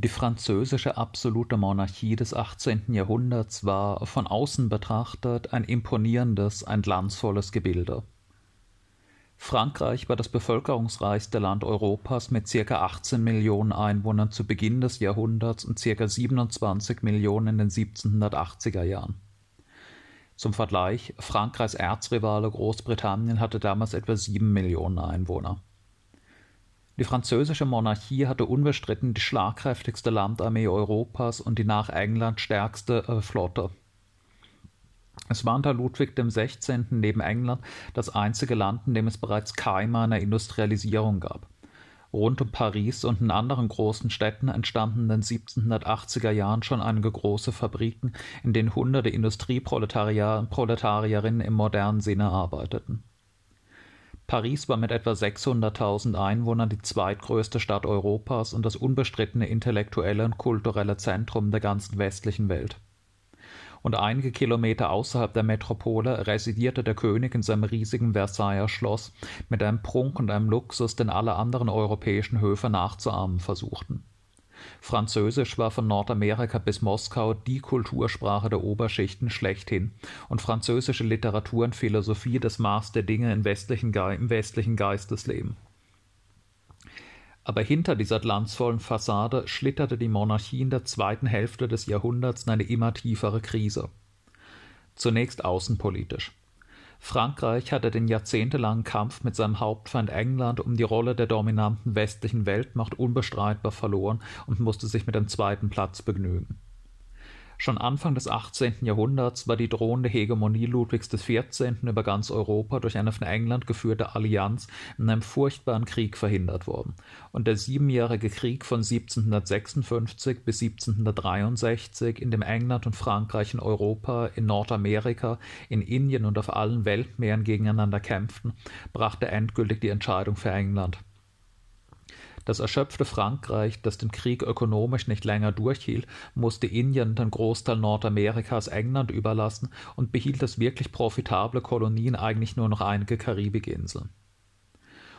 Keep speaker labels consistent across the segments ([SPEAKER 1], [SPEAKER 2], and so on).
[SPEAKER 1] Die französische absolute Monarchie des 18. Jahrhunderts war, von außen betrachtet, ein imponierendes, ein glanzvolles Gebilde. Frankreich war das bevölkerungsreichste Land Europas mit ca. 18 Millionen Einwohnern zu Beginn des Jahrhunderts und ca. 27 Millionen in den 1780er Jahren. Zum Vergleich, Frankreichs Erzrivale Großbritannien hatte damals etwa 7 Millionen Einwohner. Die französische Monarchie hatte unbestritten die schlagkräftigste Landarmee Europas und die nach England stärkste äh, Flotte. Es war unter Ludwig XVI. neben England das einzige Land, in dem es bereits Keime einer Industrialisierung gab. Rund um Paris und in anderen großen Städten entstanden in den 1780er Jahren schon einige große Fabriken, in denen hunderte Industrieproletarierinnen im modernen Sinne arbeiteten. Paris war mit etwa 600.000 Einwohnern die zweitgrößte Stadt Europas und das unbestrittene intellektuelle und kulturelle Zentrum der ganzen westlichen Welt. Und einige Kilometer außerhalb der Metropole residierte der König in seinem riesigen Versailler Schloss mit einem Prunk und einem Luxus, den alle anderen europäischen Höfe nachzuahmen versuchten. Französisch war von Nordamerika bis Moskau die Kultursprache der Oberschichten schlechthin und französische Literatur und Philosophie das Maß der Dinge im westlichen, im westlichen Geistesleben. Aber hinter dieser glanzvollen Fassade schlitterte die Monarchie in der zweiten Hälfte des Jahrhunderts in eine immer tiefere Krise. Zunächst außenpolitisch. Frankreich hatte den jahrzehntelangen Kampf mit seinem Hauptfeind England um die Rolle der dominanten westlichen Weltmacht unbestreitbar verloren und musste sich mit dem zweiten Platz begnügen. Schon Anfang des 18. Jahrhunderts war die drohende Hegemonie Ludwigs XIV. über ganz Europa durch eine von England geführte Allianz in einem furchtbaren Krieg verhindert worden, und der siebenjährige Krieg von 1756 bis 1763, in dem England und Frankreich in Europa, in Nordamerika, in Indien und auf allen Weltmeeren gegeneinander kämpften, brachte endgültig die Entscheidung für England. Das erschöpfte Frankreich, das den Krieg ökonomisch nicht länger durchhielt, musste Indien den Großteil Nordamerikas England überlassen und behielt als wirklich profitable Kolonien eigentlich nur noch einige Karibikinseln.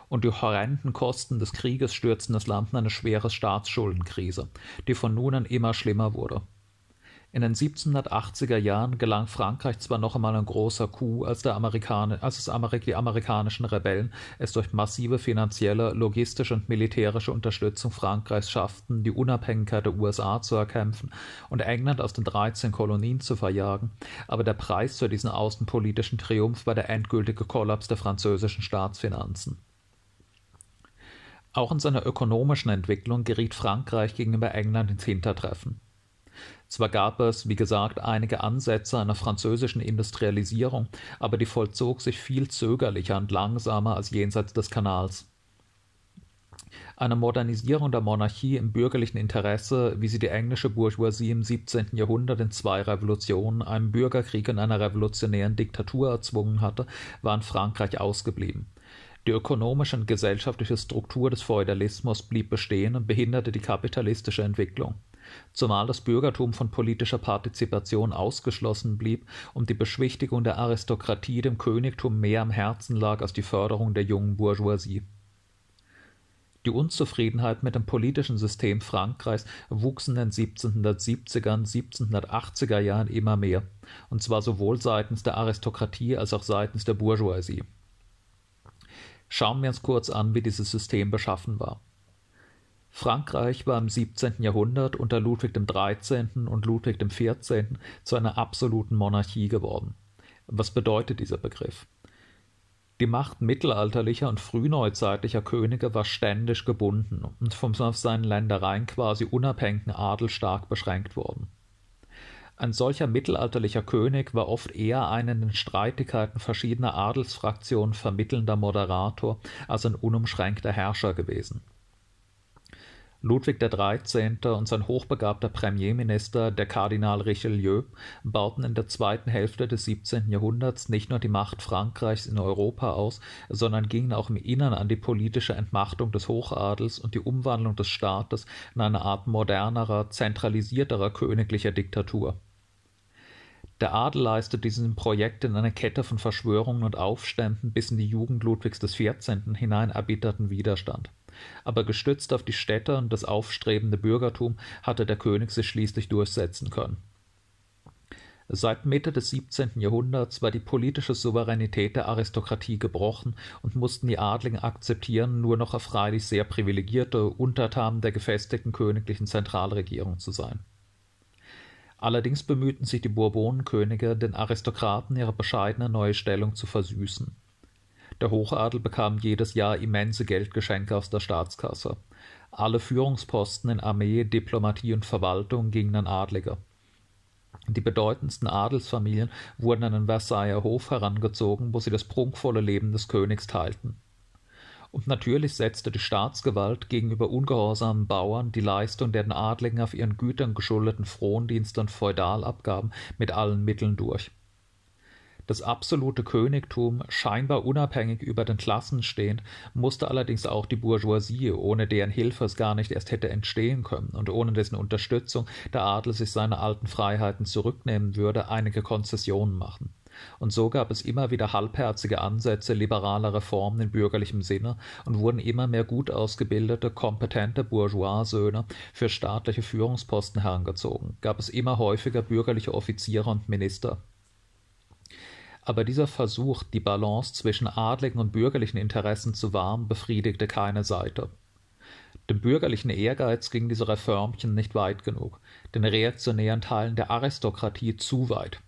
[SPEAKER 1] Und die horrenden Kosten des Krieges stürzten das Land in eine schwere Staatsschuldenkrise, die von nun an immer schlimmer wurde. In den 1780er Jahren gelang Frankreich zwar noch einmal ein großer Coup, als, Amerikaner, als Amerik die amerikanischen Rebellen es durch massive finanzielle, logistische und militärische Unterstützung Frankreichs schafften, die Unabhängigkeit der USA zu erkämpfen und England aus den 13 Kolonien zu verjagen, aber der Preis für diesen außenpolitischen Triumph war der endgültige Kollaps der französischen Staatsfinanzen. Auch in seiner ökonomischen Entwicklung geriet Frankreich gegenüber England ins Hintertreffen. Zwar gab es, wie gesagt, einige Ansätze einer französischen Industrialisierung, aber die vollzog sich viel zögerlicher und langsamer als jenseits des Kanals. Eine Modernisierung der Monarchie im bürgerlichen Interesse, wie sie die englische Bourgeoisie im 17. Jahrhundert in zwei Revolutionen, einem Bürgerkrieg und einer revolutionären Diktatur erzwungen hatte, war in Frankreich ausgeblieben. Die ökonomische und gesellschaftliche Struktur des Feudalismus blieb bestehen und behinderte die kapitalistische Entwicklung zumal das Bürgertum von politischer Partizipation ausgeschlossen blieb und die Beschwichtigung der Aristokratie dem Königtum mehr am Herzen lag als die Förderung der jungen Bourgeoisie. Die Unzufriedenheit mit dem politischen System Frankreichs wuchs in den 1770er und 1780er Jahren immer mehr, und zwar sowohl seitens der Aristokratie als auch seitens der Bourgeoisie. Schauen wir uns kurz an, wie dieses System beschaffen war. Frankreich war im 17. Jahrhundert unter Ludwig XIII. und Ludwig XIV. zu einer absoluten Monarchie geworden. Was bedeutet dieser Begriff? Die Macht mittelalterlicher und frühneuzeitlicher Könige war ständig gebunden und vom auf seinen Ländereien quasi unabhängigen Adel stark beschränkt worden. Ein solcher mittelalterlicher König war oft eher ein in den Streitigkeiten verschiedener Adelsfraktionen vermittelnder Moderator als ein unumschränkter Herrscher gewesen. Ludwig XIII. und sein hochbegabter Premierminister, der Kardinal Richelieu, bauten in der zweiten Hälfte des 17. Jahrhunderts nicht nur die Macht Frankreichs in Europa aus, sondern gingen auch im Innern an die politische Entmachtung des Hochadels und die Umwandlung des Staates in eine Art modernerer, zentralisierterer königlicher Diktatur. Der Adel leistet diesem Projekt in eine Kette von Verschwörungen und Aufständen bis in die Jugend Ludwigs XIV. hinein erbitterten Widerstand. Aber gestützt auf die Städte und das aufstrebende Bürgertum hatte der König sich schließlich durchsetzen können. Seit Mitte des 17. Jahrhunderts war die politische Souveränität der Aristokratie gebrochen und mussten die Adligen akzeptieren, nur noch freilich sehr privilegierte Untertanen der gefestigten königlichen Zentralregierung zu sein. Allerdings bemühten sich die Bourbonenkönige, den Aristokraten ihre bescheidene neue Stellung zu versüßen. Der Hochadel bekam jedes Jahr immense Geldgeschenke aus der Staatskasse. Alle Führungsposten in Armee, Diplomatie und Verwaltung gingen an Adlige. Die bedeutendsten Adelsfamilien wurden an den Versailler Hof herangezogen, wo sie das prunkvolle Leben des Königs teilten. Und natürlich setzte die Staatsgewalt gegenüber ungehorsamen Bauern die Leistung der den Adligen auf ihren Gütern geschuldeten Frondienste und Feudalabgaben mit allen Mitteln durch. Das absolute Königtum, scheinbar unabhängig über den Klassen stehend, musste allerdings auch die Bourgeoisie, ohne deren Hilfe es gar nicht erst hätte entstehen können und ohne dessen Unterstützung der Adel sich seine alten Freiheiten zurücknehmen würde, einige Konzessionen machen. Und so gab es immer wieder halbherzige Ansätze liberaler Reformen in bürgerlichem Sinne und wurden immer mehr gut ausgebildete, kompetente Bourgeois-Söhne für staatliche Führungsposten herangezogen, gab es immer häufiger bürgerliche Offiziere und Minister aber dieser Versuch, die Balance zwischen adligen und bürgerlichen Interessen zu wahren, befriedigte keine Seite. Dem bürgerlichen Ehrgeiz gingen diese Reformchen nicht weit genug, den reaktionären Teilen der Aristokratie zu weit.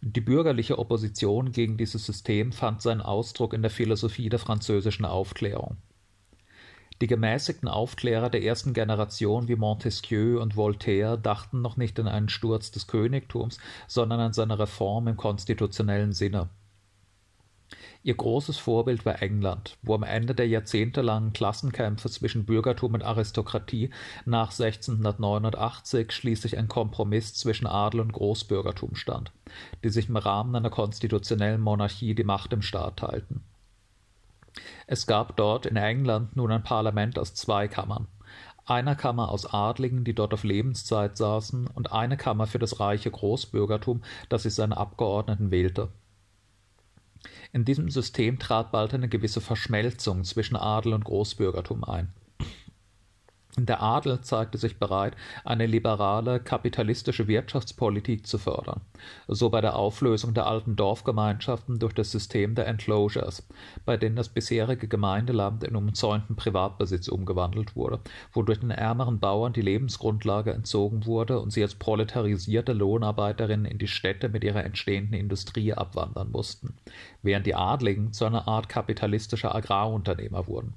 [SPEAKER 1] Die bürgerliche Opposition gegen dieses System fand seinen Ausdruck in der Philosophie der französischen Aufklärung. Die gemäßigten Aufklärer der ersten Generation wie Montesquieu und Voltaire dachten noch nicht an einen Sturz des Königtums, sondern an seine Reform im konstitutionellen Sinne. Ihr großes Vorbild war England, wo am Ende der jahrzehntelangen Klassenkämpfe zwischen Bürgertum und Aristokratie nach 1689 schließlich ein Kompromiss zwischen Adel und Großbürgertum stand, die sich im Rahmen einer konstitutionellen Monarchie die Macht im Staat teilten. Es gab dort in England nun ein Parlament aus zwei Kammern, einer Kammer aus Adligen, die dort auf Lebenszeit saßen, und eine Kammer für das reiche Großbürgertum, das sich seine Abgeordneten wählte. In diesem System trat bald eine gewisse Verschmelzung zwischen Adel und Großbürgertum ein. Der Adel zeigte sich bereit, eine liberale, kapitalistische Wirtschaftspolitik zu fördern, so bei der Auflösung der alten Dorfgemeinschaften durch das System der Enclosures, bei denen das bisherige Gemeindeland in umzäunten Privatbesitz umgewandelt wurde, wodurch den ärmeren Bauern die Lebensgrundlage entzogen wurde und sie als proletarisierte Lohnarbeiterinnen in die Städte mit ihrer entstehenden Industrie abwandern mussten, während die Adligen zu einer Art kapitalistischer Agrarunternehmer wurden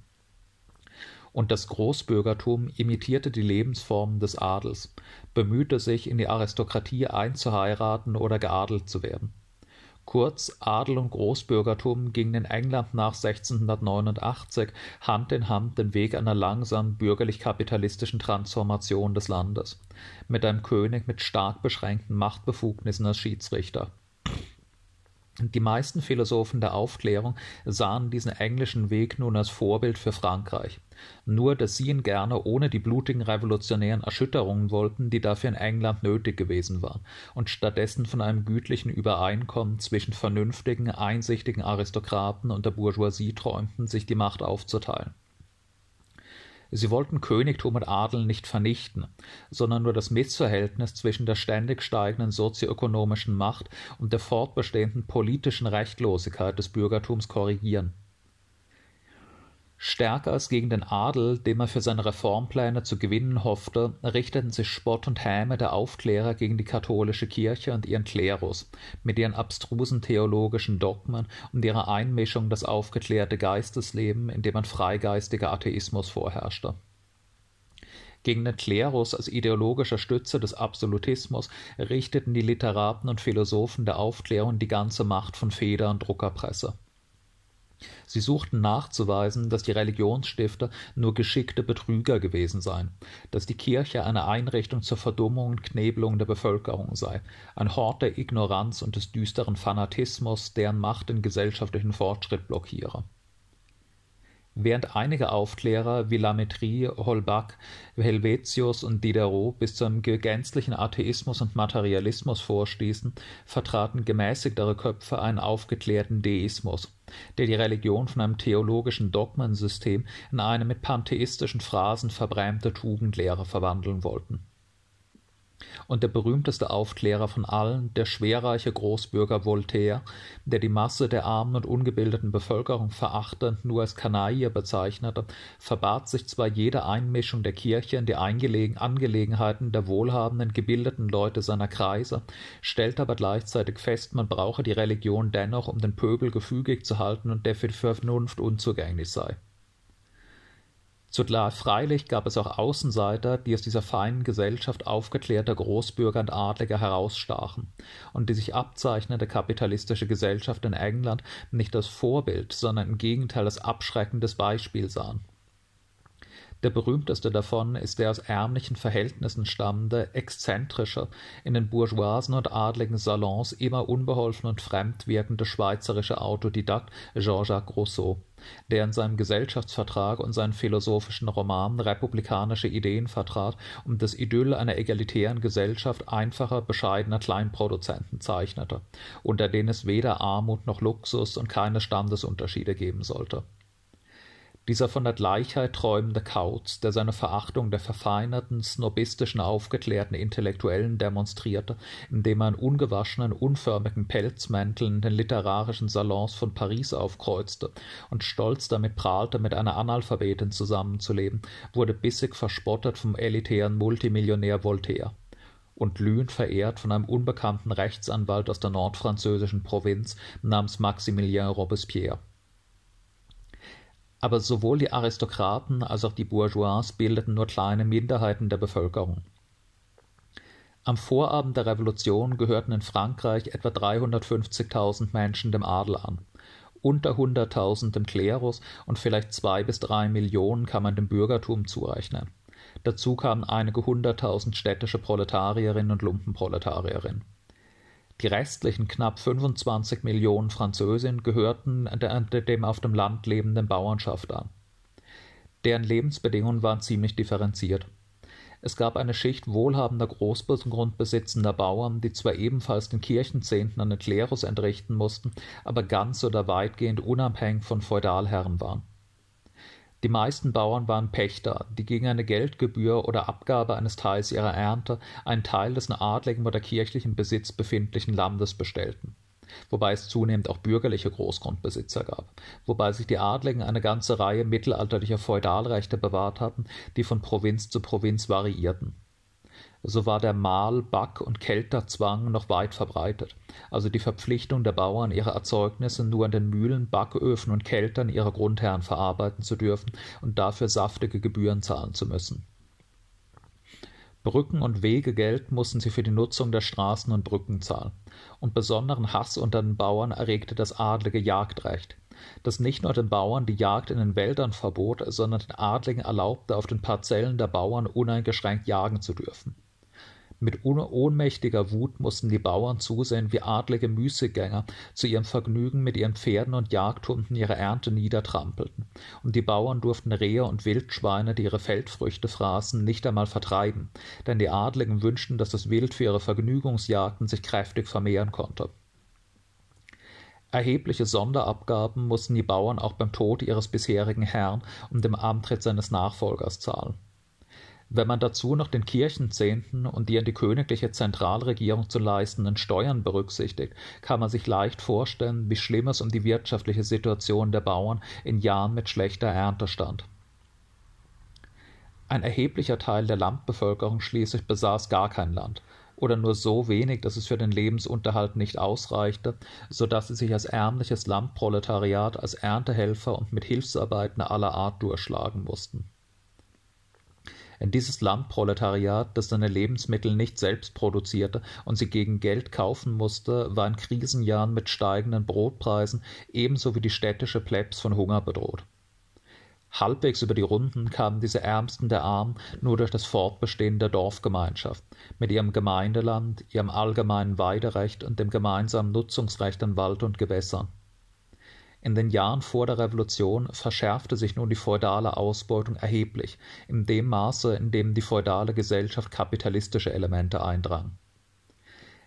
[SPEAKER 1] und das Großbürgertum imitierte die Lebensformen des Adels, bemühte sich, in die Aristokratie einzuheiraten oder geadelt zu werden. Kurz, Adel und Großbürgertum gingen in England nach 1689 Hand in Hand den Weg einer langsamen bürgerlich-kapitalistischen Transformation des Landes, mit einem König mit stark beschränkten Machtbefugnissen als Schiedsrichter. Die meisten Philosophen der Aufklärung sahen diesen englischen Weg nun als Vorbild für Frankreich. Nur, dass sie ihn gerne ohne die blutigen revolutionären Erschütterungen wollten, die dafür in England nötig gewesen waren, und stattdessen von einem gütlichen Übereinkommen zwischen vernünftigen, einsichtigen Aristokraten und der Bourgeoisie träumten, sich die Macht aufzuteilen. Sie wollten Königtum und Adel nicht vernichten, sondern nur das Missverhältnis zwischen der ständig steigenden sozioökonomischen Macht und der fortbestehenden politischen Rechtlosigkeit des Bürgertums korrigieren. Stärker als gegen den Adel, den man für seine Reformpläne zu gewinnen hoffte, richteten sich Spott und Häme der Aufklärer gegen die katholische Kirche und ihren Klerus, mit ihren abstrusen theologischen Dogmen und ihrer Einmischung das aufgeklärte Geistesleben, in dem ein freigeistiger Atheismus vorherrschte. Gegen den Klerus als ideologischer Stütze des Absolutismus richteten die Literaten und Philosophen der Aufklärung die ganze Macht von Feder und Druckerpresse. Sie suchten nachzuweisen, dass die Religionsstifter nur geschickte Betrüger gewesen seien, dass die Kirche eine Einrichtung zur Verdummung und Knebelung der Bevölkerung sei, ein Hort der Ignoranz und des düsteren Fanatismus, deren Macht den gesellschaftlichen Fortschritt blockiere. Während einige Aufklärer wie Lametrie, Holbach, Helvetius und Diderot bis zu einem gänzlichen Atheismus und Materialismus vorstießen, vertraten gemäßigtere Köpfe einen aufgeklärten Deismus, der die Religion von einem theologischen Dogmensystem in eine mit pantheistischen Phrasen verbrämte Tugendlehre verwandeln wollten und der berühmteste Aufklärer von allen, der schwerreiche Großbürger Voltaire, der die Masse der armen und ungebildeten Bevölkerung verachtend nur als Kanaille bezeichnete, verbat sich zwar jede Einmischung der Kirche in die Angelegenheiten der wohlhabenden, gebildeten Leute seiner Kreise, stellte aber gleichzeitig fest, man brauche die Religion dennoch, um den Pöbel gefügig zu halten und der für die Vernunft unzugänglich sei. Zugleich freilich gab es auch Außenseiter, die aus dieser feinen Gesellschaft aufgeklärter Großbürger und Adliger herausstachen und die sich abzeichnende kapitalistische Gesellschaft in England nicht als Vorbild, sondern im Gegenteil als abschreckendes Beispiel sahen der berühmteste davon ist der aus ärmlichen Verhältnissen stammende, exzentrische, in den bourgeoisen und adligen Salons immer unbeholfen und fremd wirkende schweizerische Autodidakt Jean-Jacques Rousseau, der in seinem Gesellschaftsvertrag und seinen philosophischen Romanen republikanische Ideen vertrat und das Idyll einer egalitären Gesellschaft einfacher, bescheidener Kleinproduzenten zeichnete, unter denen es weder Armut noch Luxus und keine Standesunterschiede geben sollte dieser von der Gleichheit träumende Kauz, der seine Verachtung der verfeinerten, snobistischen, aufgeklärten Intellektuellen demonstrierte, indem er in ungewaschenen, unförmigen Pelzmänteln den literarischen Salons von Paris aufkreuzte und stolz damit prahlte, mit einer Analphabetin zusammenzuleben, wurde bissig verspottet vom elitären Multimillionär Voltaire und glühend verehrt von einem unbekannten Rechtsanwalt aus der nordfranzösischen Provinz namens Maximilien Robespierre aber sowohl die Aristokraten als auch die Bourgeois bildeten nur kleine Minderheiten der Bevölkerung. Am Vorabend der Revolution gehörten in Frankreich etwa 350.000 Menschen dem Adel an, unter 100.000 dem Klerus und vielleicht zwei bis drei Millionen kann man dem Bürgertum zurechnen. Dazu kamen einige hunderttausend städtische Proletarierinnen und Lumpenproletarierinnen. Die restlichen knapp 25 Millionen Französinnen gehörten dem auf dem Land lebenden Bauernschaft an. Deren Lebensbedingungen waren ziemlich differenziert. Es gab eine Schicht wohlhabender Großgrundbesitzender Bauern, die zwar ebenfalls den Kirchenzehnten an den Klerus entrichten mussten, aber ganz oder weitgehend unabhängig von Feudalherren waren. Die meisten Bauern waren Pächter, die gegen eine Geldgebühr oder Abgabe eines Teils ihrer Ernte einen Teil des in adligem oder kirchlichem Besitz befindlichen Landes bestellten wobei es zunehmend auch bürgerliche Großgrundbesitzer gab, wobei sich die Adligen eine ganze Reihe mittelalterlicher Feudalrechte bewahrt hatten, die von Provinz zu Provinz variierten so war der Mahl-, Back- und Kelterzwang noch weit verbreitet, also die Verpflichtung der Bauern, ihre Erzeugnisse nur in den Mühlen, Backöfen und Keltern ihrer Grundherren verarbeiten zu dürfen und dafür saftige Gebühren zahlen zu müssen. Brücken- und Wegegeld mussten sie für die Nutzung der Straßen und Brücken zahlen, und besonderen Hass unter den Bauern erregte das adlige Jagdrecht, das nicht nur den Bauern die Jagd in den Wäldern verbot, sondern den Adligen erlaubte, auf den Parzellen der Bauern uneingeschränkt jagen zu dürfen. Mit ohnmächtiger Wut mussten die Bauern zusehen, wie adlige Müßiggänger zu ihrem Vergnügen mit ihren Pferden und Jagdhunden ihre Ernte niedertrampelten, und die Bauern durften Rehe und Wildschweine, die ihre Feldfrüchte fraßen, nicht einmal vertreiben, denn die Adligen wünschten, dass das Wild für ihre Vergnügungsjagden sich kräftig vermehren konnte. Erhebliche Sonderabgaben mussten die Bauern auch beim Tod ihres bisherigen Herrn und dem Antritt seines Nachfolgers zahlen. Wenn man dazu noch den Kirchenzehnten und die an die königliche Zentralregierung zu leistenden Steuern berücksichtigt, kann man sich leicht vorstellen, wie schlimm es um die wirtschaftliche Situation der Bauern in Jahren mit schlechter Ernte stand. Ein erheblicher Teil der Landbevölkerung schließlich besaß gar kein Land oder nur so wenig, dass es für den Lebensunterhalt nicht ausreichte, so dass sie sich als ärmliches Landproletariat, als Erntehelfer und mit Hilfsarbeiten aller Art durchschlagen mussten in dieses Landproletariat, das seine Lebensmittel nicht selbst produzierte und sie gegen Geld kaufen musste, war in Krisenjahren mit steigenden Brotpreisen ebenso wie die städtische Plebs von Hunger bedroht. Halbwegs über die Runden kamen diese Ärmsten der Armen nur durch das Fortbestehen der Dorfgemeinschaft, mit ihrem Gemeindeland, ihrem allgemeinen Weiderecht und dem gemeinsamen Nutzungsrecht an Wald und Gewässern. In den Jahren vor der Revolution verschärfte sich nun die feudale Ausbeutung erheblich, in dem Maße, in dem die feudale Gesellschaft kapitalistische Elemente eindrang.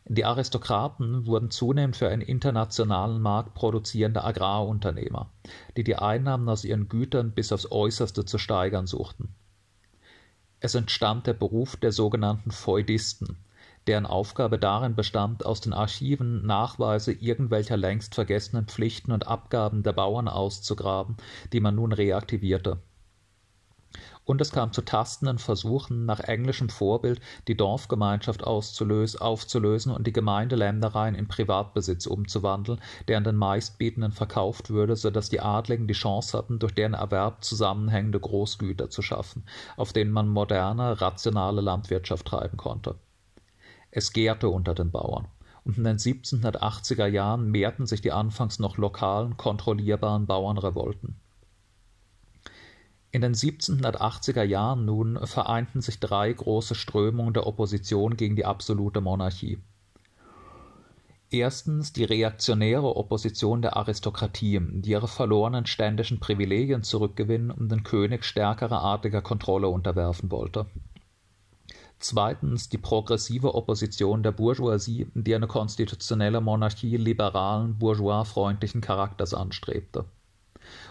[SPEAKER 1] Die Aristokraten wurden zunehmend für einen internationalen Markt produzierende Agrarunternehmer, die die Einnahmen aus ihren Gütern bis aufs Äußerste zu steigern suchten. Es entstand der Beruf der sogenannten Feudisten, deren Aufgabe darin bestand, aus den Archiven Nachweise irgendwelcher längst vergessenen Pflichten und Abgaben der Bauern auszugraben, die man nun reaktivierte und es kam zu tastenden Versuchen, nach englischem Vorbild die Dorfgemeinschaft aufzulösen und die Gemeindeländereien in Privatbesitz umzuwandeln, der an den Meistbietenden verkauft würde, so dass die Adligen die Chance hatten, durch deren Erwerb zusammenhängende Großgüter zu schaffen, auf denen man moderne, rationale Landwirtschaft treiben konnte. Es gärte unter den Bauern und in den 1780er Jahren mehrten sich die anfangs noch lokalen, kontrollierbaren Bauernrevolten. In den 1780er Jahren nun vereinten sich drei große Strömungen der Opposition gegen die absolute Monarchie. Erstens die reaktionäre Opposition der Aristokratie, die ihre verlorenen ständischen Privilegien zurückgewinnen und den König stärkerer adliger Kontrolle unterwerfen wollte. Zweitens die progressive Opposition der Bourgeoisie, die eine konstitutionelle Monarchie liberalen, bourgeoisfreundlichen Charakters anstrebte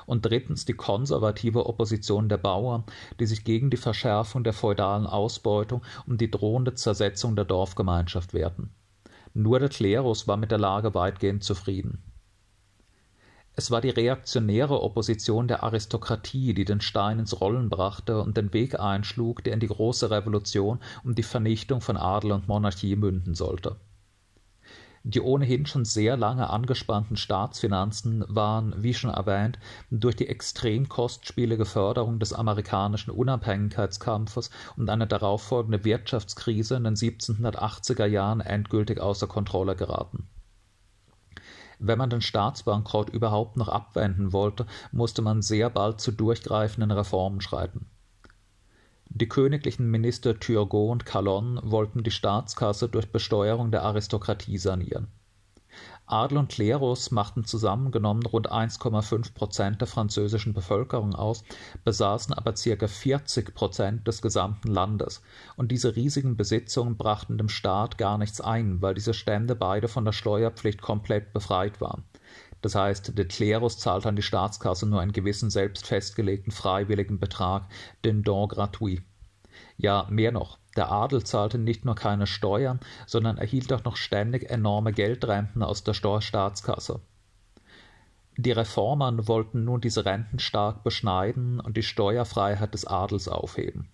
[SPEAKER 1] und drittens die konservative Opposition der Bauern, die sich gegen die Verschärfung der feudalen Ausbeutung und die drohende Zersetzung der Dorfgemeinschaft wehrten. Nur der Klerus war mit der Lage weitgehend zufrieden. Es war die reaktionäre Opposition der Aristokratie, die den Stein ins Rollen brachte und den Weg einschlug, der in die große Revolution um die Vernichtung von Adel und Monarchie münden sollte die ohnehin schon sehr lange angespannten Staatsfinanzen waren, wie schon erwähnt, durch die extrem kostspielige Förderung des amerikanischen Unabhängigkeitskampfes und eine darauffolgende Wirtschaftskrise in den 1780er Jahren endgültig außer Kontrolle geraten. Wenn man den Staatsbankrott überhaupt noch abwenden wollte, musste man sehr bald zu durchgreifenden Reformen schreiten die königlichen Minister Turgot und Calonne wollten die Staatskasse durch Besteuerung der Aristokratie sanieren. Adel und Klerus machten zusammengenommen rund 1,5 Prozent der französischen Bevölkerung aus, besaßen aber circa 40 Prozent des gesamten Landes, und diese riesigen Besitzungen brachten dem Staat gar nichts ein, weil diese Stände beide von der Steuerpflicht komplett befreit waren. Das heißt, der Klerus zahlt an die Staatskasse nur einen gewissen selbst festgelegten freiwilligen Betrag, den don gratuit. Ja, mehr noch, der Adel zahlte nicht nur keine Steuern, sondern erhielt auch noch ständig enorme Geldrenten aus der Staatskasse. Die Reformern wollten nun diese Renten stark beschneiden und die Steuerfreiheit des Adels aufheben.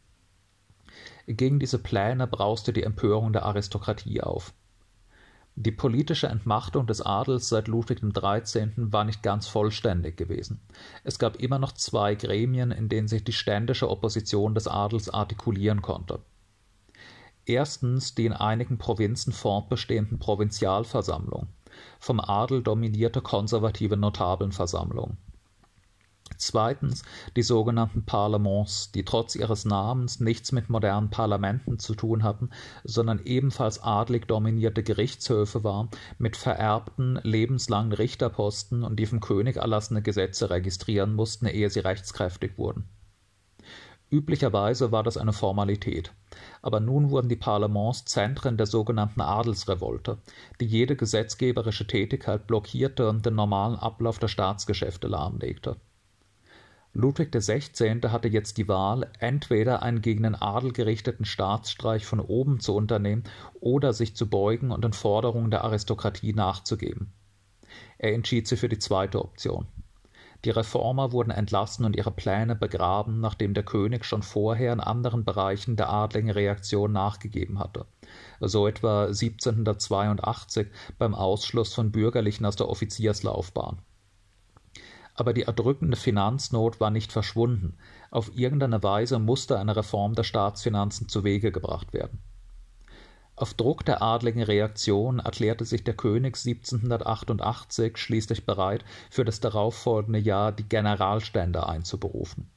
[SPEAKER 1] Gegen diese Pläne brauste die Empörung der Aristokratie auf. Die politische Entmachtung des Adels seit Ludwig XIII. war nicht ganz vollständig gewesen. Es gab immer noch zwei Gremien, in denen sich die ständische Opposition des Adels artikulieren konnte. Erstens die in einigen Provinzen fortbestehenden Provinzialversammlungen, vom Adel dominierte konservative Notabelnversammlungen Zweitens die sogenannten Parlements, die trotz ihres Namens nichts mit modernen Parlamenten zu tun hatten, sondern ebenfalls adlig dominierte Gerichtshöfe waren, mit vererbten, lebenslangen Richterposten und die vom König erlassene Gesetze registrieren mussten, ehe sie rechtskräftig wurden. Üblicherweise war das eine Formalität, aber nun wurden die Parlements Zentren der sogenannten Adelsrevolte, die jede gesetzgeberische Tätigkeit blockierte und den normalen Ablauf der Staatsgeschäfte lahmlegte Ludwig XVI. hatte jetzt die Wahl, entweder einen gegen den Adel gerichteten Staatsstreich von oben zu unternehmen oder sich zu beugen und den Forderungen der Aristokratie nachzugeben. Er entschied sich für die zweite Option. Die Reformer wurden entlassen und ihre Pläne begraben, nachdem der König schon vorher in anderen Bereichen der adligen Reaktion nachgegeben hatte, so etwa 1782 beim Ausschluss von Bürgerlichen aus der Offizierslaufbahn. Aber die erdrückende Finanznot war nicht verschwunden, auf irgendeine Weise musste eine Reform der Staatsfinanzen zuwege gebracht werden. Auf Druck der adligen Reaktion erklärte sich der König 1788 schließlich bereit, für das darauffolgende Jahr die Generalstände einzuberufen.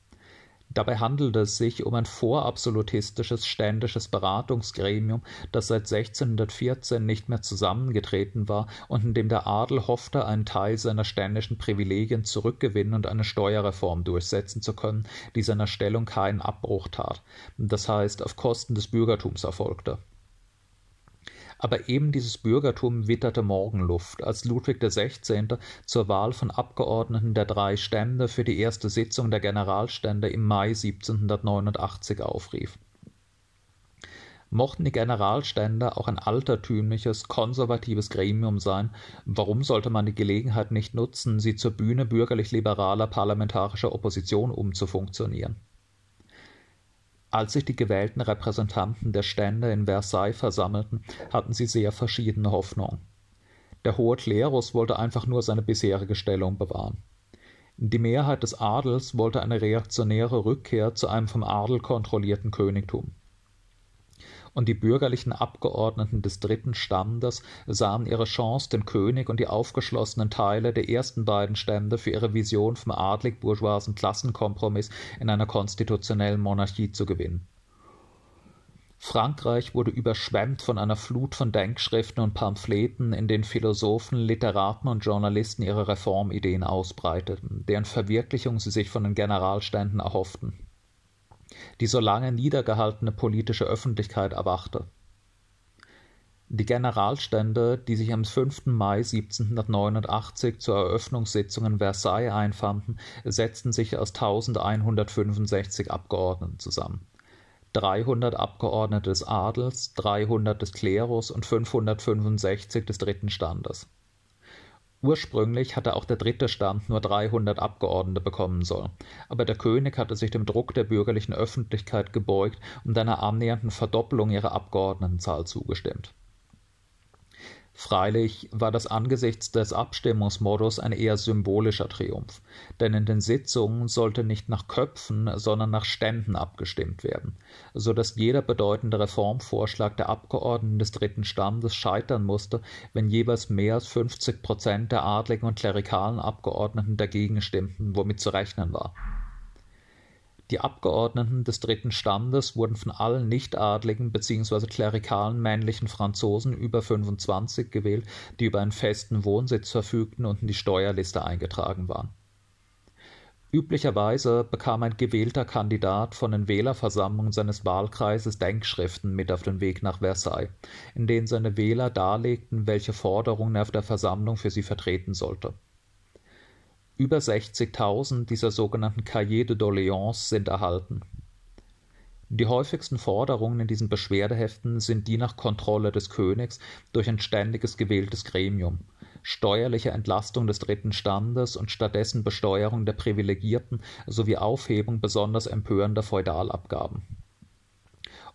[SPEAKER 1] Dabei handelte es sich um ein vorabsolutistisches ständisches Beratungsgremium, das seit 1614 nicht mehr zusammengetreten war und in dem der Adel hoffte, einen Teil seiner ständischen Privilegien zurückgewinnen und eine Steuerreform durchsetzen zu können, die seiner Stellung keinen Abbruch tat, das heißt auf Kosten des Bürgertums erfolgte. Aber eben dieses Bürgertum witterte Morgenluft, als Ludwig XVI. zur Wahl von Abgeordneten der drei Stände für die erste Sitzung der Generalstände im Mai 1789 aufrief. Mochten die Generalstände auch ein altertümliches, konservatives Gremium sein, warum sollte man die Gelegenheit nicht nutzen, sie zur Bühne bürgerlich-liberaler parlamentarischer Opposition umzufunktionieren? Als sich die gewählten Repräsentanten der Stände in Versailles versammelten, hatten sie sehr verschiedene Hoffnungen. Der hohe Klerus wollte einfach nur seine bisherige Stellung bewahren. Die Mehrheit des Adels wollte eine reaktionäre Rückkehr zu einem vom Adel kontrollierten Königtum und die bürgerlichen Abgeordneten des dritten Standes sahen ihre Chance, den König und die aufgeschlossenen Teile der ersten beiden Stände für ihre Vision vom adlig-bourgeoisen Klassenkompromiss in einer konstitutionellen Monarchie zu gewinnen. Frankreich wurde überschwemmt von einer Flut von Denkschriften und Pamphleten, in denen Philosophen, Literaten und Journalisten ihre Reformideen ausbreiteten, deren Verwirklichung sie sich von den Generalständen erhofften die so lange niedergehaltene politische Öffentlichkeit erwachte. Die Generalstände, die sich am 5. Mai 1789 zur Eröffnungssitzung in Versailles einfanden, setzten sich aus 1165 Abgeordneten zusammen. 300 Abgeordnete des Adels, 300 des Klerus und 565 des dritten Standes. Ursprünglich hatte auch der dritte Stand nur 300 Abgeordnete bekommen sollen, aber der König hatte sich dem Druck der bürgerlichen Öffentlichkeit gebeugt und einer annähernden Verdoppelung ihrer Abgeordnetenzahl zugestimmt Freilich war das angesichts des Abstimmungsmodus ein eher symbolischer Triumph, denn in den Sitzungen sollte nicht nach Köpfen, sondern nach Ständen abgestimmt werden, so dass jeder bedeutende Reformvorschlag der Abgeordneten des dritten Standes scheitern musste, wenn jeweils mehr als 50 Prozent der adligen und klerikalen Abgeordneten dagegen stimmten, womit zu rechnen war die Abgeordneten des dritten Standes wurden von allen nichtadligen bzw. klerikalen männlichen Franzosen über 25 gewählt, die über einen festen Wohnsitz verfügten und in die Steuerliste eingetragen waren. Üblicherweise bekam ein gewählter Kandidat von den Wählerversammlungen seines Wahlkreises Denkschriften mit auf den Weg nach Versailles, in denen seine Wähler darlegten, welche Forderungen er auf der Versammlung für sie vertreten sollte über 60.000 dieser sogenannten Cahiers de doléances sind erhalten. Die häufigsten Forderungen in diesen Beschwerdeheften sind die nach Kontrolle des Königs durch ein ständiges gewähltes Gremium, steuerliche Entlastung des dritten Standes und stattdessen Besteuerung der Privilegierten sowie Aufhebung besonders empörender Feudalabgaben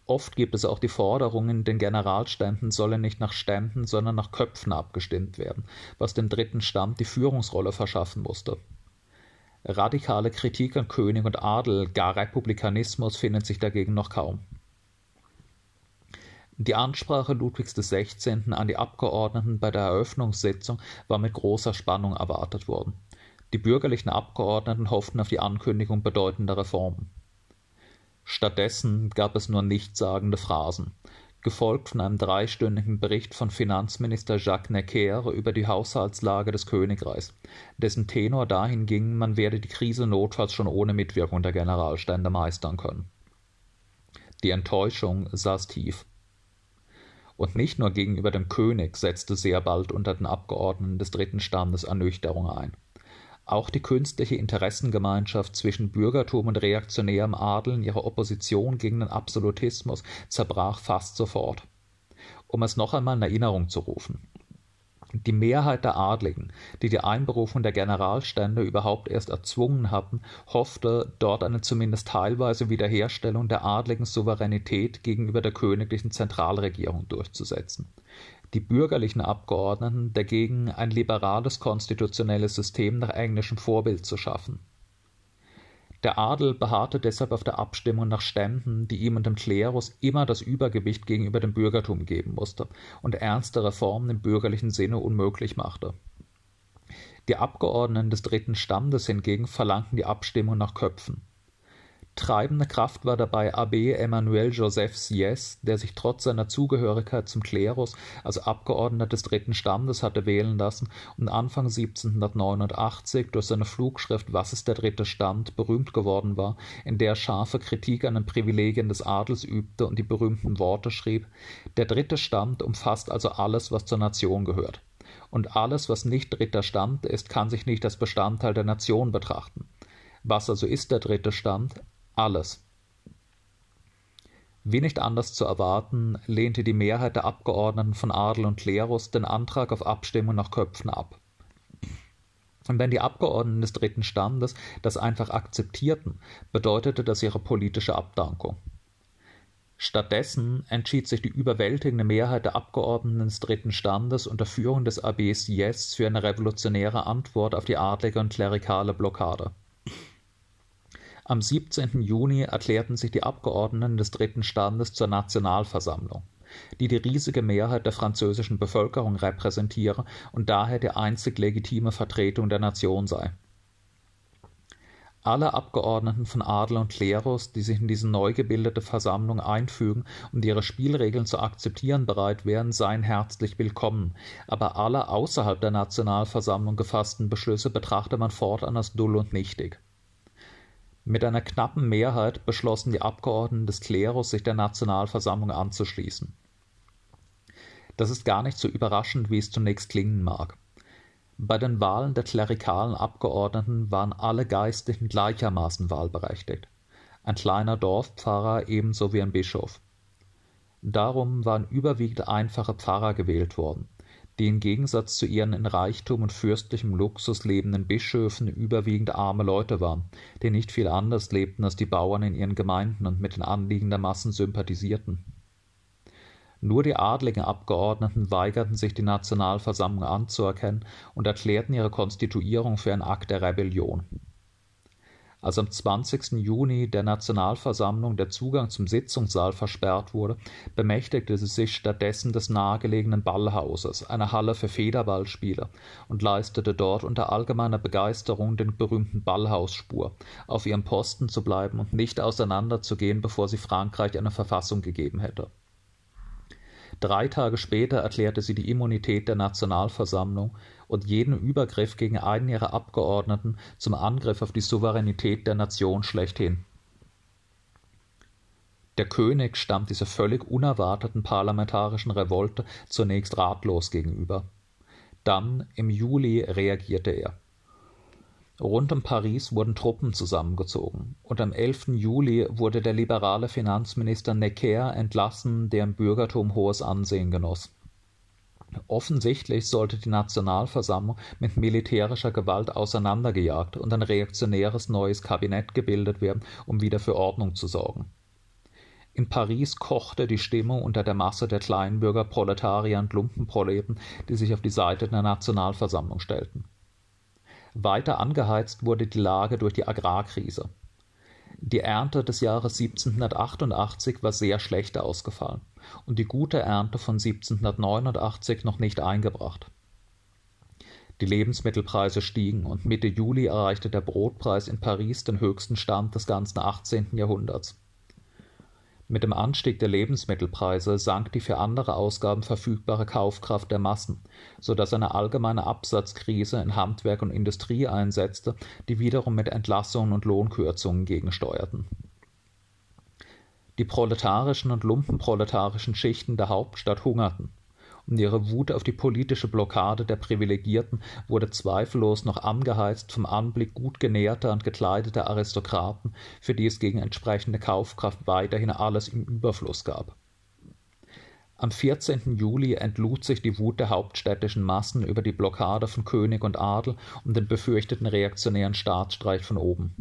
[SPEAKER 1] Oft gibt es auch die Forderung, in den Generalständen solle nicht nach Ständen, sondern nach Köpfen abgestimmt werden, was dem dritten Stand die Führungsrolle verschaffen musste. Radikale Kritik an König und Adel, gar Republikanismus findet sich dagegen noch kaum. Die Ansprache Ludwigs XVI. an die Abgeordneten bei der Eröffnungssitzung war mit großer Spannung erwartet worden. Die bürgerlichen Abgeordneten hofften auf die Ankündigung bedeutender Reformen. Stattdessen gab es nur nichtssagende Phrasen, gefolgt von einem dreistündigen Bericht von Finanzminister Jacques Necker über die Haushaltslage des Königreichs, dessen Tenor dahin ging, man werde die Krise notfalls schon ohne Mitwirkung der Generalstände meistern können. Die Enttäuschung saß tief. Und nicht nur gegenüber dem König setzte sehr bald unter den Abgeordneten des dritten Standes Ernüchterung ein. Auch die künstliche Interessengemeinschaft zwischen Bürgertum und reaktionärem Adel in ihrer Opposition gegen den Absolutismus zerbrach fast sofort. Um es noch einmal in Erinnerung zu rufen. Die Mehrheit der Adligen, die die Einberufung der Generalstände überhaupt erst erzwungen hatten, hoffte, dort eine zumindest teilweise Wiederherstellung der adligen Souveränität gegenüber der königlichen Zentralregierung durchzusetzen die bürgerlichen Abgeordneten dagegen ein liberales konstitutionelles System nach englischem Vorbild zu schaffen. Der Adel beharrte deshalb auf der Abstimmung nach Ständen, die ihm und dem Klerus immer das Übergewicht gegenüber dem Bürgertum geben musste und ernste Reformen im bürgerlichen Sinne unmöglich machte. Die Abgeordneten des dritten Standes hingegen verlangten die Abstimmung nach Köpfen Treibende Kraft war dabei Abbé Emmanuel Joseph Sieyès, der sich trotz seiner Zugehörigkeit zum Klerus als Abgeordneter des dritten Standes hatte wählen lassen und Anfang 1789 durch seine Flugschrift Was ist der dritte Stand berühmt geworden war, in der er scharfe Kritik an den Privilegien des Adels übte und die berühmten Worte schrieb Der dritte Stand umfasst also alles, was zur Nation gehört. Und alles, was nicht dritter Stand ist, kann sich nicht als Bestandteil der Nation betrachten. Was also ist der dritte Stand? Alles. Wie nicht anders zu erwarten, lehnte die Mehrheit der Abgeordneten von Adel und Klerus den Antrag auf Abstimmung nach Köpfen ab. Und wenn die Abgeordneten des dritten Standes das einfach akzeptierten, bedeutete das ihre politische Abdankung. Stattdessen entschied sich die überwältigende Mehrheit der Abgeordneten des dritten Standes unter Führung des ABs Yes für eine revolutionäre Antwort auf die adlige und klerikale Blockade. Am 17. Juni erklärten sich die Abgeordneten des dritten Standes zur Nationalversammlung, die die riesige Mehrheit der französischen Bevölkerung repräsentiere und daher die einzig legitime Vertretung der Nation sei. Alle Abgeordneten von Adel und Klerus, die sich in diese neu gebildete Versammlung einfügen und ihre Spielregeln zu akzeptieren bereit wären, seien herzlich willkommen, aber alle außerhalb der Nationalversammlung gefassten Beschlüsse betrachte man fortan als dull und nichtig. Mit einer knappen Mehrheit beschlossen die Abgeordneten des Klerus, sich der Nationalversammlung anzuschließen. Das ist gar nicht so überraschend, wie es zunächst klingen mag. Bei den Wahlen der klerikalen Abgeordneten waren alle Geistlichen gleichermaßen wahlberechtigt, ein kleiner Dorfpfarrer ebenso wie ein Bischof. Darum waren überwiegend einfache Pfarrer gewählt worden, die im Gegensatz zu ihren in Reichtum und fürstlichem Luxus lebenden Bischöfen überwiegend arme Leute waren, die nicht viel anders lebten als die Bauern in ihren Gemeinden und mit den Anliegen der Massen sympathisierten. Nur die adligen Abgeordneten weigerten sich die Nationalversammlung anzuerkennen und erklärten ihre Konstituierung für ein Akt der Rebellion als am 20. Juni der Nationalversammlung der Zugang zum Sitzungssaal versperrt wurde, bemächtigte sie sich stattdessen des nahegelegenen Ballhauses, einer Halle für Federballspieler, und leistete dort unter allgemeiner Begeisterung den berühmten Ballhausspur, auf ihrem Posten zu bleiben und nicht auseinanderzugehen, bevor sie Frankreich eine Verfassung gegeben hätte Drei Tage später erklärte sie die Immunität der Nationalversammlung und jeden Übergriff gegen einen ihrer Abgeordneten zum Angriff auf die Souveränität der Nation schlechthin. Der König stand dieser völlig unerwarteten parlamentarischen Revolte zunächst ratlos gegenüber. Dann, im Juli, reagierte er. Rund um Paris wurden Truppen zusammengezogen, und am 11. Juli wurde der liberale Finanzminister Necker entlassen, der im Bürgertum hohes Ansehen genoss. Offensichtlich sollte die Nationalversammlung mit militärischer Gewalt auseinandergejagt und ein reaktionäres neues Kabinett gebildet werden, um wieder für Ordnung zu sorgen. In Paris kochte die Stimmung unter der Masse der Kleinbürger, Proletarier und Lumpenproleten, die sich auf die Seite der Nationalversammlung stellten. Weiter angeheizt wurde die Lage durch die Agrarkrise. Die Ernte des Jahres 1788 war sehr schlecht ausgefallen und die gute Ernte von 1789 noch nicht eingebracht. Die Lebensmittelpreise stiegen und Mitte Juli erreichte der Brotpreis in Paris den höchsten Stand des ganzen 18. Jahrhunderts. Mit dem Anstieg der Lebensmittelpreise sank die für andere Ausgaben verfügbare Kaufkraft der Massen, so dass eine allgemeine Absatzkrise in Handwerk und Industrie einsetzte, die wiederum mit Entlassungen und Lohnkürzungen gegensteuerten. Die proletarischen und lumpenproletarischen Schichten der Hauptstadt hungerten und ihre Wut auf die politische Blockade der Privilegierten wurde zweifellos noch angeheizt vom Anblick gut genährter und gekleideter Aristokraten, für die es gegen entsprechende Kaufkraft weiterhin alles im Überfluss gab. Am 14. Juli entlud sich die Wut der hauptstädtischen Massen über die Blockade von König und Adel und den befürchteten reaktionären Staatsstreich von oben.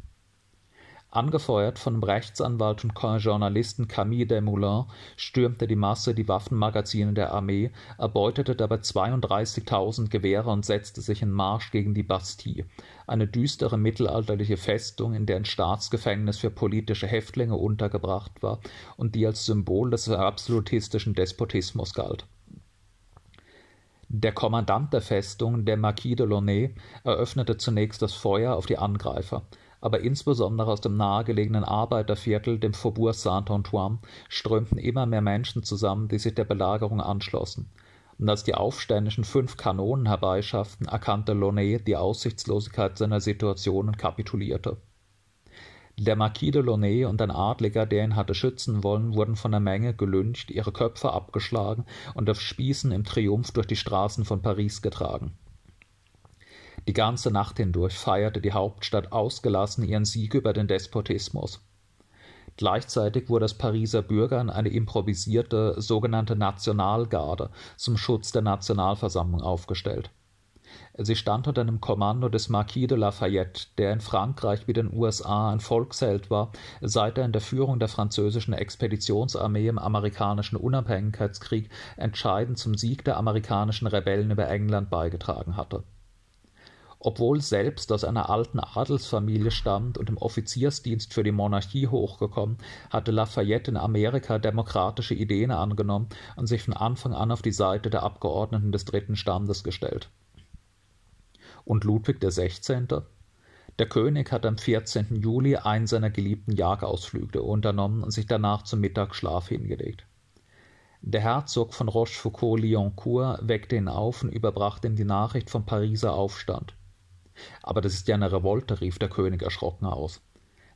[SPEAKER 1] Angefeuert von dem Rechtsanwalt und Journalisten Camille Desmoulins stürmte die Masse die Waffenmagazine der Armee, erbeutete dabei 32.000 Gewehre und setzte sich in Marsch gegen die Bastille, eine düstere mittelalterliche Festung, in der ein Staatsgefängnis für politische Häftlinge untergebracht war und die als Symbol des absolutistischen Despotismus galt. Der Kommandant der Festung, der Marquis de Launay, eröffnete zunächst das Feuer auf die Angreifer aber insbesondere aus dem nahegelegenen Arbeiterviertel, dem Faubourg Saint-Antoine, strömten immer mehr Menschen zusammen, die sich der Belagerung anschlossen. Und als die Aufständischen fünf Kanonen herbeischafften, erkannte Launay die Aussichtslosigkeit seiner Situation und kapitulierte. Der Marquis de Launay und ein Adliger, der ihn hatte schützen wollen, wurden von der Menge gelyncht, ihre Köpfe abgeschlagen und auf Spießen im Triumph durch die Straßen von Paris getragen. Die ganze Nacht hindurch feierte die Hauptstadt ausgelassen ihren Sieg über den Despotismus. Gleichzeitig wurde das Pariser Bürgern eine improvisierte sogenannte Nationalgarde zum Schutz der Nationalversammlung aufgestellt. Sie stand unter dem Kommando des Marquis de Lafayette, der in Frankreich wie den USA ein Volksheld war, seit er in der Führung der französischen Expeditionsarmee im amerikanischen Unabhängigkeitskrieg entscheidend zum Sieg der amerikanischen Rebellen über England beigetragen hatte obwohl selbst aus einer alten Adelsfamilie stammt und im Offiziersdienst für die Monarchie hochgekommen, hatte Lafayette in Amerika demokratische Ideen angenommen und sich von Anfang an auf die Seite der Abgeordneten des dritten Standes gestellt. Und Ludwig XVI.? Der König hatte am 14. Juli einen seiner geliebten Jagdausflüge unternommen und sich danach zum Mittagsschlaf hingelegt. Der Herzog von Rochefoucauld-Liancourt weckte ihn auf und überbrachte ihm die Nachricht vom Pariser Aufstand. Aber das ist ja eine Revolte, rief der König erschrocken aus.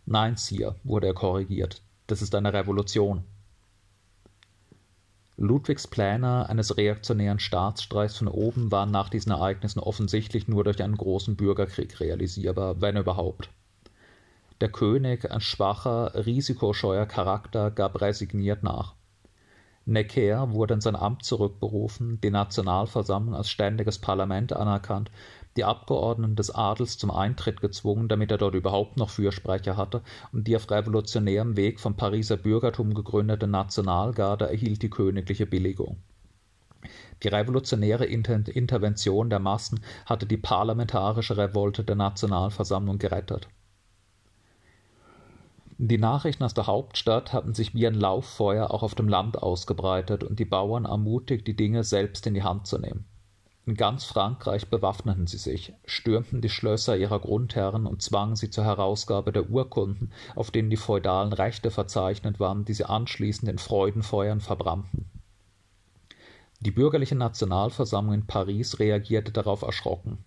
[SPEAKER 1] Nein, Sire, wurde er korrigiert, das ist eine Revolution. Ludwigs Pläne eines reaktionären Staatsstreichs von oben waren nach diesen Ereignissen offensichtlich nur durch einen großen Bürgerkrieg realisierbar, wenn überhaupt. Der König, ein schwacher, risikoscheuer Charakter, gab resigniert nach. Necker wurde in sein Amt zurückberufen, die Nationalversammlung als ständiges Parlament anerkannt die Abgeordneten des Adels zum Eintritt gezwungen, damit er dort überhaupt noch Fürsprecher hatte, und die auf revolutionärem Weg vom Pariser Bürgertum gegründete Nationalgarde erhielt die königliche Billigung. Die revolutionäre Inter Intervention der Massen hatte die parlamentarische Revolte der Nationalversammlung gerettet. Die Nachrichten aus der Hauptstadt hatten sich wie ein Lauffeuer auch auf dem Land ausgebreitet und die Bauern ermutigt, die Dinge selbst in die Hand zu nehmen. In ganz Frankreich bewaffneten sie sich, stürmten die Schlösser ihrer Grundherren und zwangen sie zur Herausgabe der Urkunden, auf denen die feudalen Rechte verzeichnet waren, die sie anschließend in Freudenfeuern verbrannten. Die bürgerliche Nationalversammlung in Paris reagierte darauf erschrocken.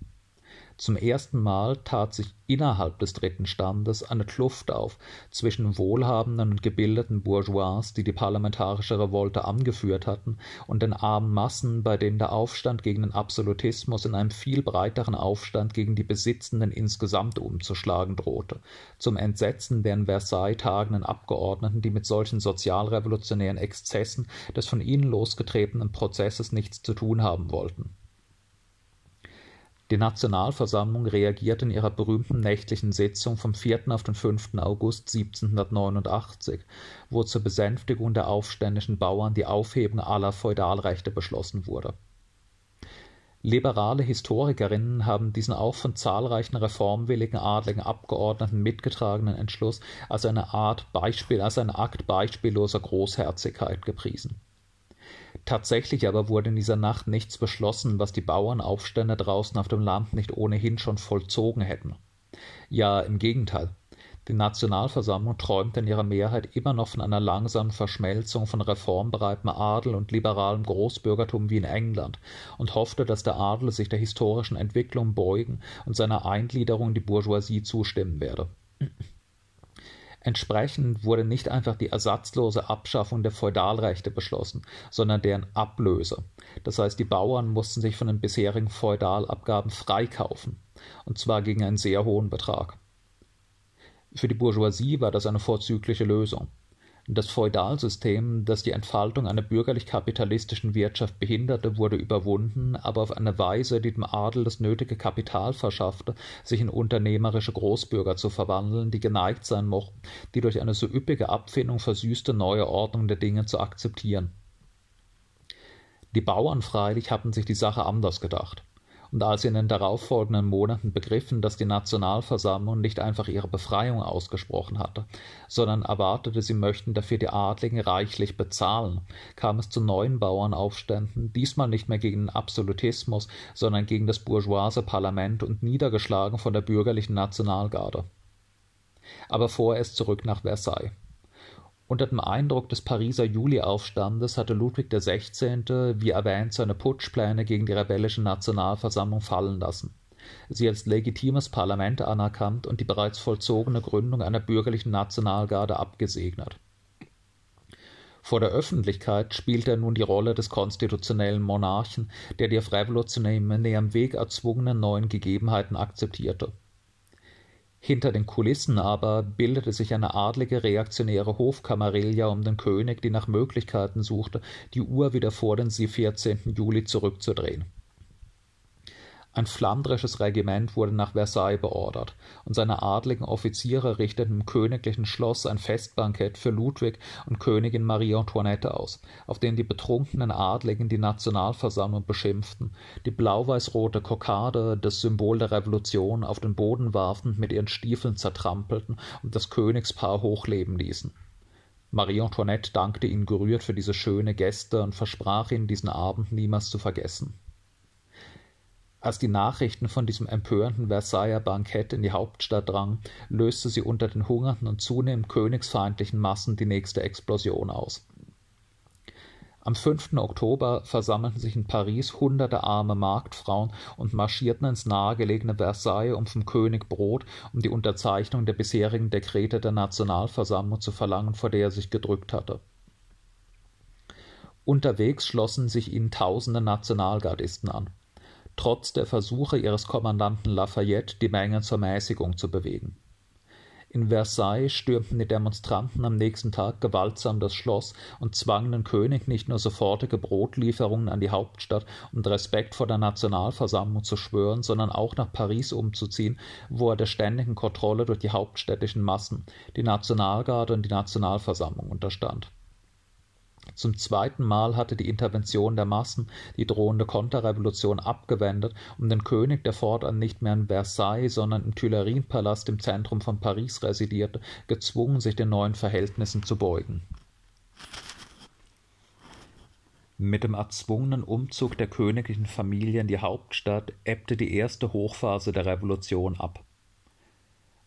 [SPEAKER 1] Zum ersten Mal tat sich innerhalb des dritten Standes eine Kluft auf zwischen wohlhabenden und gebildeten Bourgeois, die die parlamentarische Revolte angeführt hatten, und den armen Massen, bei denen der Aufstand gegen den Absolutismus in einem viel breiteren Aufstand gegen die Besitzenden insgesamt umzuschlagen drohte, zum Entsetzen der in Versailles tagenden Abgeordneten, die mit solchen sozialrevolutionären Exzessen des von ihnen losgetretenen Prozesses nichts zu tun haben wollten die Nationalversammlung reagierte in ihrer berühmten nächtlichen Sitzung vom 4. auf den 5. August 1789, wo zur Besänftigung der aufständischen Bauern die Aufhebung aller Feudalrechte beschlossen wurde. Liberale Historikerinnen haben diesen auch von zahlreichen reformwilligen adligen Abgeordneten mitgetragenen Entschluss als eine Art Beispiel, als ein Akt beispielloser Großherzigkeit gepriesen Tatsächlich aber wurde in dieser Nacht nichts beschlossen, was die Bauernaufstände draußen auf dem Land nicht ohnehin schon vollzogen hätten. Ja, im Gegenteil. Die Nationalversammlung träumte in ihrer Mehrheit immer noch von einer langsamen Verschmelzung von reformbereitem Adel und liberalem Großbürgertum wie in England und hoffte, dass der Adel sich der historischen Entwicklung beugen und seiner Eingliederung in die Bourgeoisie zustimmen werde. Entsprechend wurde nicht einfach die ersatzlose Abschaffung der Feudalrechte beschlossen, sondern deren Ablöse. Das heißt, die Bauern mussten sich von den bisherigen Feudalabgaben freikaufen, und zwar gegen einen sehr hohen Betrag. Für die Bourgeoisie war das eine vorzügliche Lösung. Das Feudalsystem, das die Entfaltung einer bürgerlich-kapitalistischen Wirtschaft behinderte, wurde überwunden, aber auf eine Weise, die dem Adel das nötige Kapital verschaffte, sich in unternehmerische Großbürger zu verwandeln, die geneigt sein mochten, die durch eine so üppige Abfindung versüßte neue Ordnung der Dinge zu akzeptieren. Die Bauern freilich hatten sich die Sache anders gedacht und als sie in den darauffolgenden Monaten begriffen, dass die Nationalversammlung nicht einfach ihre Befreiung ausgesprochen hatte, sondern erwartete, sie möchten dafür die Adligen reichlich bezahlen, kam es zu neuen Bauernaufständen, diesmal nicht mehr gegen den Absolutismus, sondern gegen das bourgeoise Parlament und niedergeschlagen von der bürgerlichen Nationalgarde. Aber vorerst zurück nach Versailles. Unter dem Eindruck des Pariser Juliaufstandes hatte Ludwig XVI., wie erwähnt, seine Putschpläne gegen die rebellische Nationalversammlung fallen lassen, sie als legitimes Parlament anerkannt und die bereits vollzogene Gründung einer bürgerlichen Nationalgarde abgesegnet. Vor der Öffentlichkeit spielte er nun die Rolle des konstitutionellen Monarchen, der die auf revolutionärem Weg erzwungenen neuen Gegebenheiten akzeptierte hinter den Kulissen aber bildete sich eine adlige reaktionäre Hofkamarilla um den König, die nach Möglichkeiten suchte, die Uhr wieder vor den 14. Juli zurückzudrehen ein flandrisches Regiment wurde nach Versailles beordert, und seine adligen Offiziere richteten im königlichen Schloss ein Festbankett für Ludwig und Königin Marie Antoinette aus, auf dem die betrunkenen Adligen die Nationalversammlung beschimpften, die blau-weiß-rote Kokarde, das Symbol der Revolution, auf den Boden warfen, mit ihren Stiefeln zertrampelten und das Königspaar hochleben ließen. Marie Antoinette dankte ihnen gerührt für diese schöne Geste und versprach ihnen, diesen Abend niemals zu vergessen als die Nachrichten von diesem empörenden Versailler Bankett in die Hauptstadt drangen, löste sie unter den hungernden und zunehmend königsfeindlichen Massen die nächste Explosion aus. Am 5. Oktober versammelten sich in Paris hunderte arme Marktfrauen und marschierten ins nahegelegene Versailles, um vom König Brot um die Unterzeichnung der bisherigen Dekrete der Nationalversammlung zu verlangen, vor der er sich gedrückt hatte. Unterwegs schlossen sich ihnen tausende Nationalgardisten an trotz der Versuche ihres Kommandanten Lafayette, die Menge zur Mäßigung zu bewegen. In Versailles stürmten die Demonstranten am nächsten Tag gewaltsam das Schloss und zwangen den König nicht nur sofortige Brotlieferungen an die Hauptstadt und Respekt vor der Nationalversammlung zu schwören, sondern auch nach Paris umzuziehen, wo er der ständigen Kontrolle durch die hauptstädtischen Massen, die Nationalgarde und die Nationalversammlung unterstand zum zweiten Mal hatte die Intervention der Massen die drohende Konterrevolution abgewendet, um den König, der fortan nicht mehr in Versailles, sondern im Tuilerienpalast im Zentrum von Paris residierte, gezwungen, sich den neuen Verhältnissen zu beugen. Mit dem erzwungenen Umzug der königlichen Familie in die Hauptstadt ebbte die erste Hochphase der Revolution ab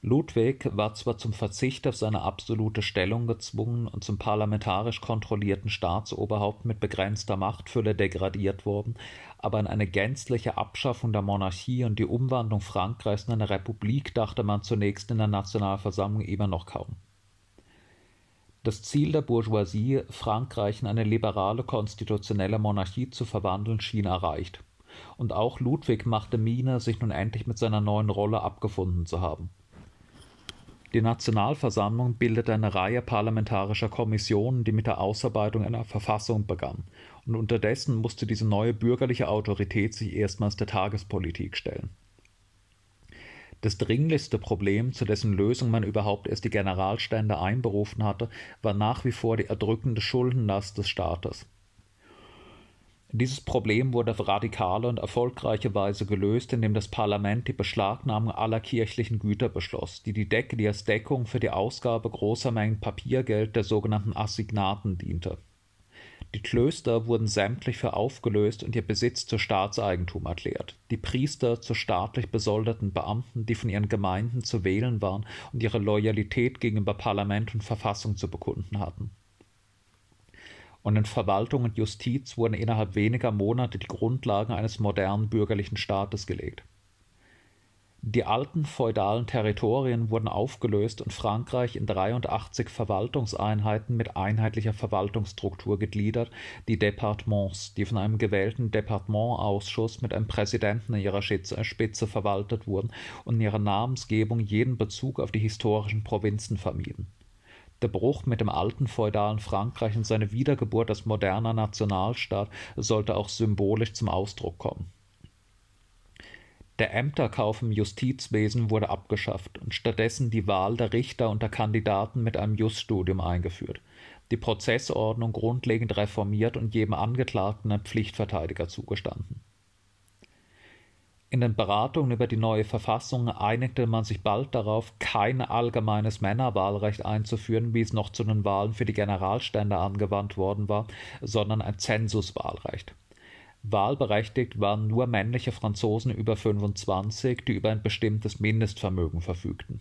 [SPEAKER 1] Ludwig war zwar zum Verzicht auf seine absolute Stellung gezwungen und zum parlamentarisch kontrollierten Staatsoberhaupt mit begrenzter Machtfülle degradiert worden, aber an eine gänzliche Abschaffung der Monarchie und die Umwandlung Frankreichs in eine Republik dachte man zunächst in der Nationalversammlung immer noch kaum. Das Ziel der Bourgeoisie, Frankreich in eine liberale konstitutionelle Monarchie zu verwandeln, schien erreicht. Und auch Ludwig machte Miene, sich nun endlich mit seiner neuen Rolle abgefunden zu haben. Die Nationalversammlung bildete eine Reihe parlamentarischer Kommissionen, die mit der Ausarbeitung einer Verfassung begann, und unterdessen musste diese neue bürgerliche Autorität sich erstmals der Tagespolitik stellen. Das dringlichste Problem, zu dessen Lösung man überhaupt erst die Generalstände einberufen hatte, war nach wie vor die erdrückende Schuldenlast des Staates. Dieses Problem wurde auf radikale und erfolgreiche Weise gelöst, indem das Parlament die Beschlagnahmung aller kirchlichen Güter beschloss, die, die, Deck, die als Deckung für die Ausgabe großer Mengen Papiergeld der sogenannten Assignaten diente. Die Klöster wurden sämtlich für aufgelöst und ihr Besitz zu Staatseigentum erklärt, die Priester zu staatlich besoldeten Beamten, die von ihren Gemeinden zu wählen waren und ihre Loyalität gegenüber Parlament und Verfassung zu bekunden hatten und in Verwaltung und Justiz wurden innerhalb weniger Monate die Grundlagen eines modernen bürgerlichen Staates gelegt. Die alten feudalen Territorien wurden aufgelöst und Frankreich in 83 Verwaltungseinheiten mit einheitlicher Verwaltungsstruktur gegliedert, die Departements, die von einem gewählten Departementausschuss mit einem Präsidenten in ihrer Spitze verwaltet wurden und in ihrer Namensgebung jeden Bezug auf die historischen Provinzen vermieden der Bruch mit dem alten feudalen Frankreich und seine Wiedergeburt als moderner Nationalstaat sollte auch symbolisch zum Ausdruck kommen. Der Ämterkauf im Justizwesen wurde abgeschafft und stattdessen die Wahl der Richter unter Kandidaten mit einem Juststudium eingeführt, die Prozessordnung grundlegend reformiert und jedem Angeklagten ein Pflichtverteidiger zugestanden in den Beratungen über die neue Verfassung einigte man sich bald darauf, kein allgemeines Männerwahlrecht einzuführen, wie es noch zu den Wahlen für die Generalstände angewandt worden war, sondern ein Zensuswahlrecht. Wahlberechtigt waren nur männliche Franzosen über 25, die über ein bestimmtes Mindestvermögen verfügten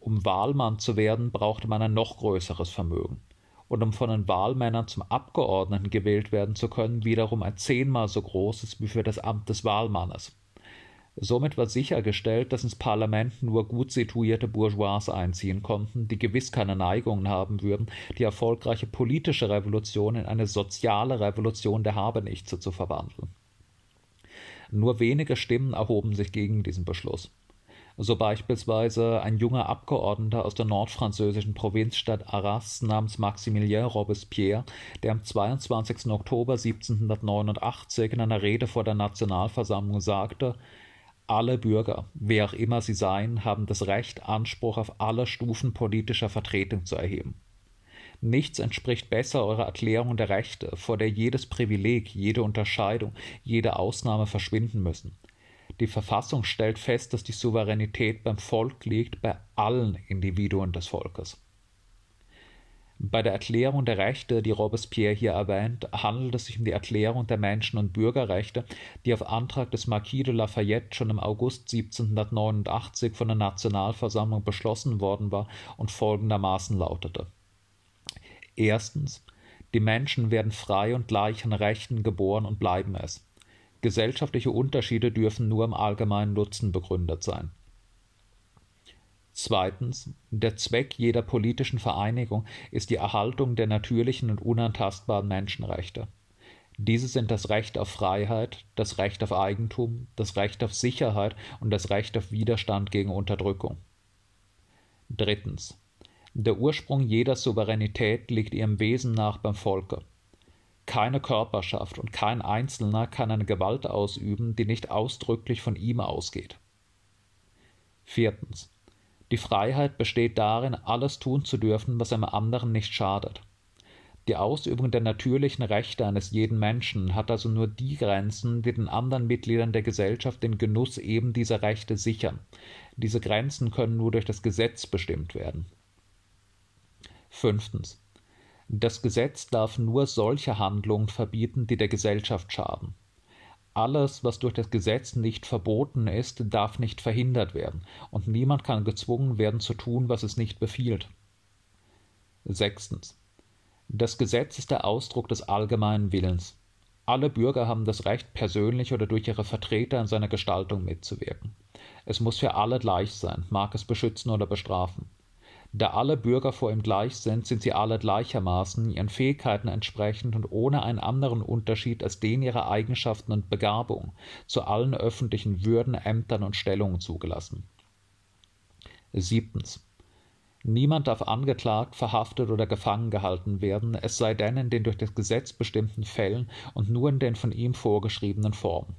[SPEAKER 1] Um Wahlmann zu werden, brauchte man ein noch größeres Vermögen. Und um von den Wahlmännern zum Abgeordneten gewählt werden zu können, wiederum ein zehnmal so großes wie für das Amt des Wahlmannes. Somit war sichergestellt, dass ins Parlament nur gut situierte Bourgeois einziehen konnten, die gewiss keine Neigungen haben würden, die erfolgreiche politische Revolution in eine soziale Revolution der Habenichtse zu verwandeln. Nur wenige Stimmen erhoben sich gegen diesen Beschluss. So beispielsweise ein junger Abgeordneter aus der nordfranzösischen Provinzstadt Arras namens Maximilien Robespierre, der am 22. Oktober 1789 in einer Rede vor der Nationalversammlung sagte, alle Bürger, wer auch immer sie seien, haben das Recht, Anspruch auf alle Stufen politischer Vertretung zu erheben. Nichts entspricht besser eurer Erklärung der Rechte, vor der jedes Privileg, jede Unterscheidung, jede Ausnahme verschwinden müssen. Die Verfassung stellt fest, dass die Souveränität beim Volk liegt, bei allen Individuen des Volkes. Bei der Erklärung der Rechte, die Robespierre hier erwähnt, handelt es sich um die Erklärung der Menschen- und Bürgerrechte, die auf Antrag des Marquis de Lafayette schon im August 1789 von der Nationalversammlung beschlossen worden war und folgendermaßen lautete. Erstens. Die Menschen werden frei und gleich an Rechten geboren und bleiben es. Gesellschaftliche Unterschiede dürfen nur im allgemeinen Nutzen begründet sein. Zweitens. Der Zweck jeder politischen Vereinigung ist die Erhaltung der natürlichen und unantastbaren Menschenrechte. Diese sind das Recht auf Freiheit, das Recht auf Eigentum, das Recht auf Sicherheit und das Recht auf Widerstand gegen Unterdrückung. Drittens. Der Ursprung jeder Souveränität liegt ihrem Wesen nach beim Volke. Keine Körperschaft und kein Einzelner kann eine Gewalt ausüben, die nicht ausdrücklich von ihm ausgeht. Viertens. Die Freiheit besteht darin, alles tun zu dürfen, was einem anderen nicht schadet. Die Ausübung der natürlichen Rechte eines jeden Menschen hat also nur die Grenzen, die den anderen Mitgliedern der Gesellschaft den Genuss eben dieser Rechte sichern. Diese Grenzen können nur durch das Gesetz bestimmt werden. Fünftens. Das Gesetz darf nur solche Handlungen verbieten, die der Gesellschaft schaden. Alles, was durch das Gesetz nicht verboten ist, darf nicht verhindert werden, und niemand kann gezwungen werden zu tun, was es nicht befiehlt. Sechstens. Das Gesetz ist der Ausdruck des allgemeinen Willens. Alle Bürger haben das Recht, persönlich oder durch ihre Vertreter in seiner Gestaltung mitzuwirken. Es muss für alle gleich sein, mag es beschützen oder bestrafen. Da alle Bürger vor ihm gleich sind, sind sie alle gleichermaßen, ihren Fähigkeiten entsprechend und ohne einen anderen Unterschied als den ihrer Eigenschaften und Begabung, zu allen öffentlichen Würden, Ämtern und Stellungen zugelassen. Siebtens. Niemand darf angeklagt, verhaftet oder gefangen gehalten werden, es sei denn in den durch das Gesetz bestimmten Fällen und nur in den von ihm vorgeschriebenen Formen.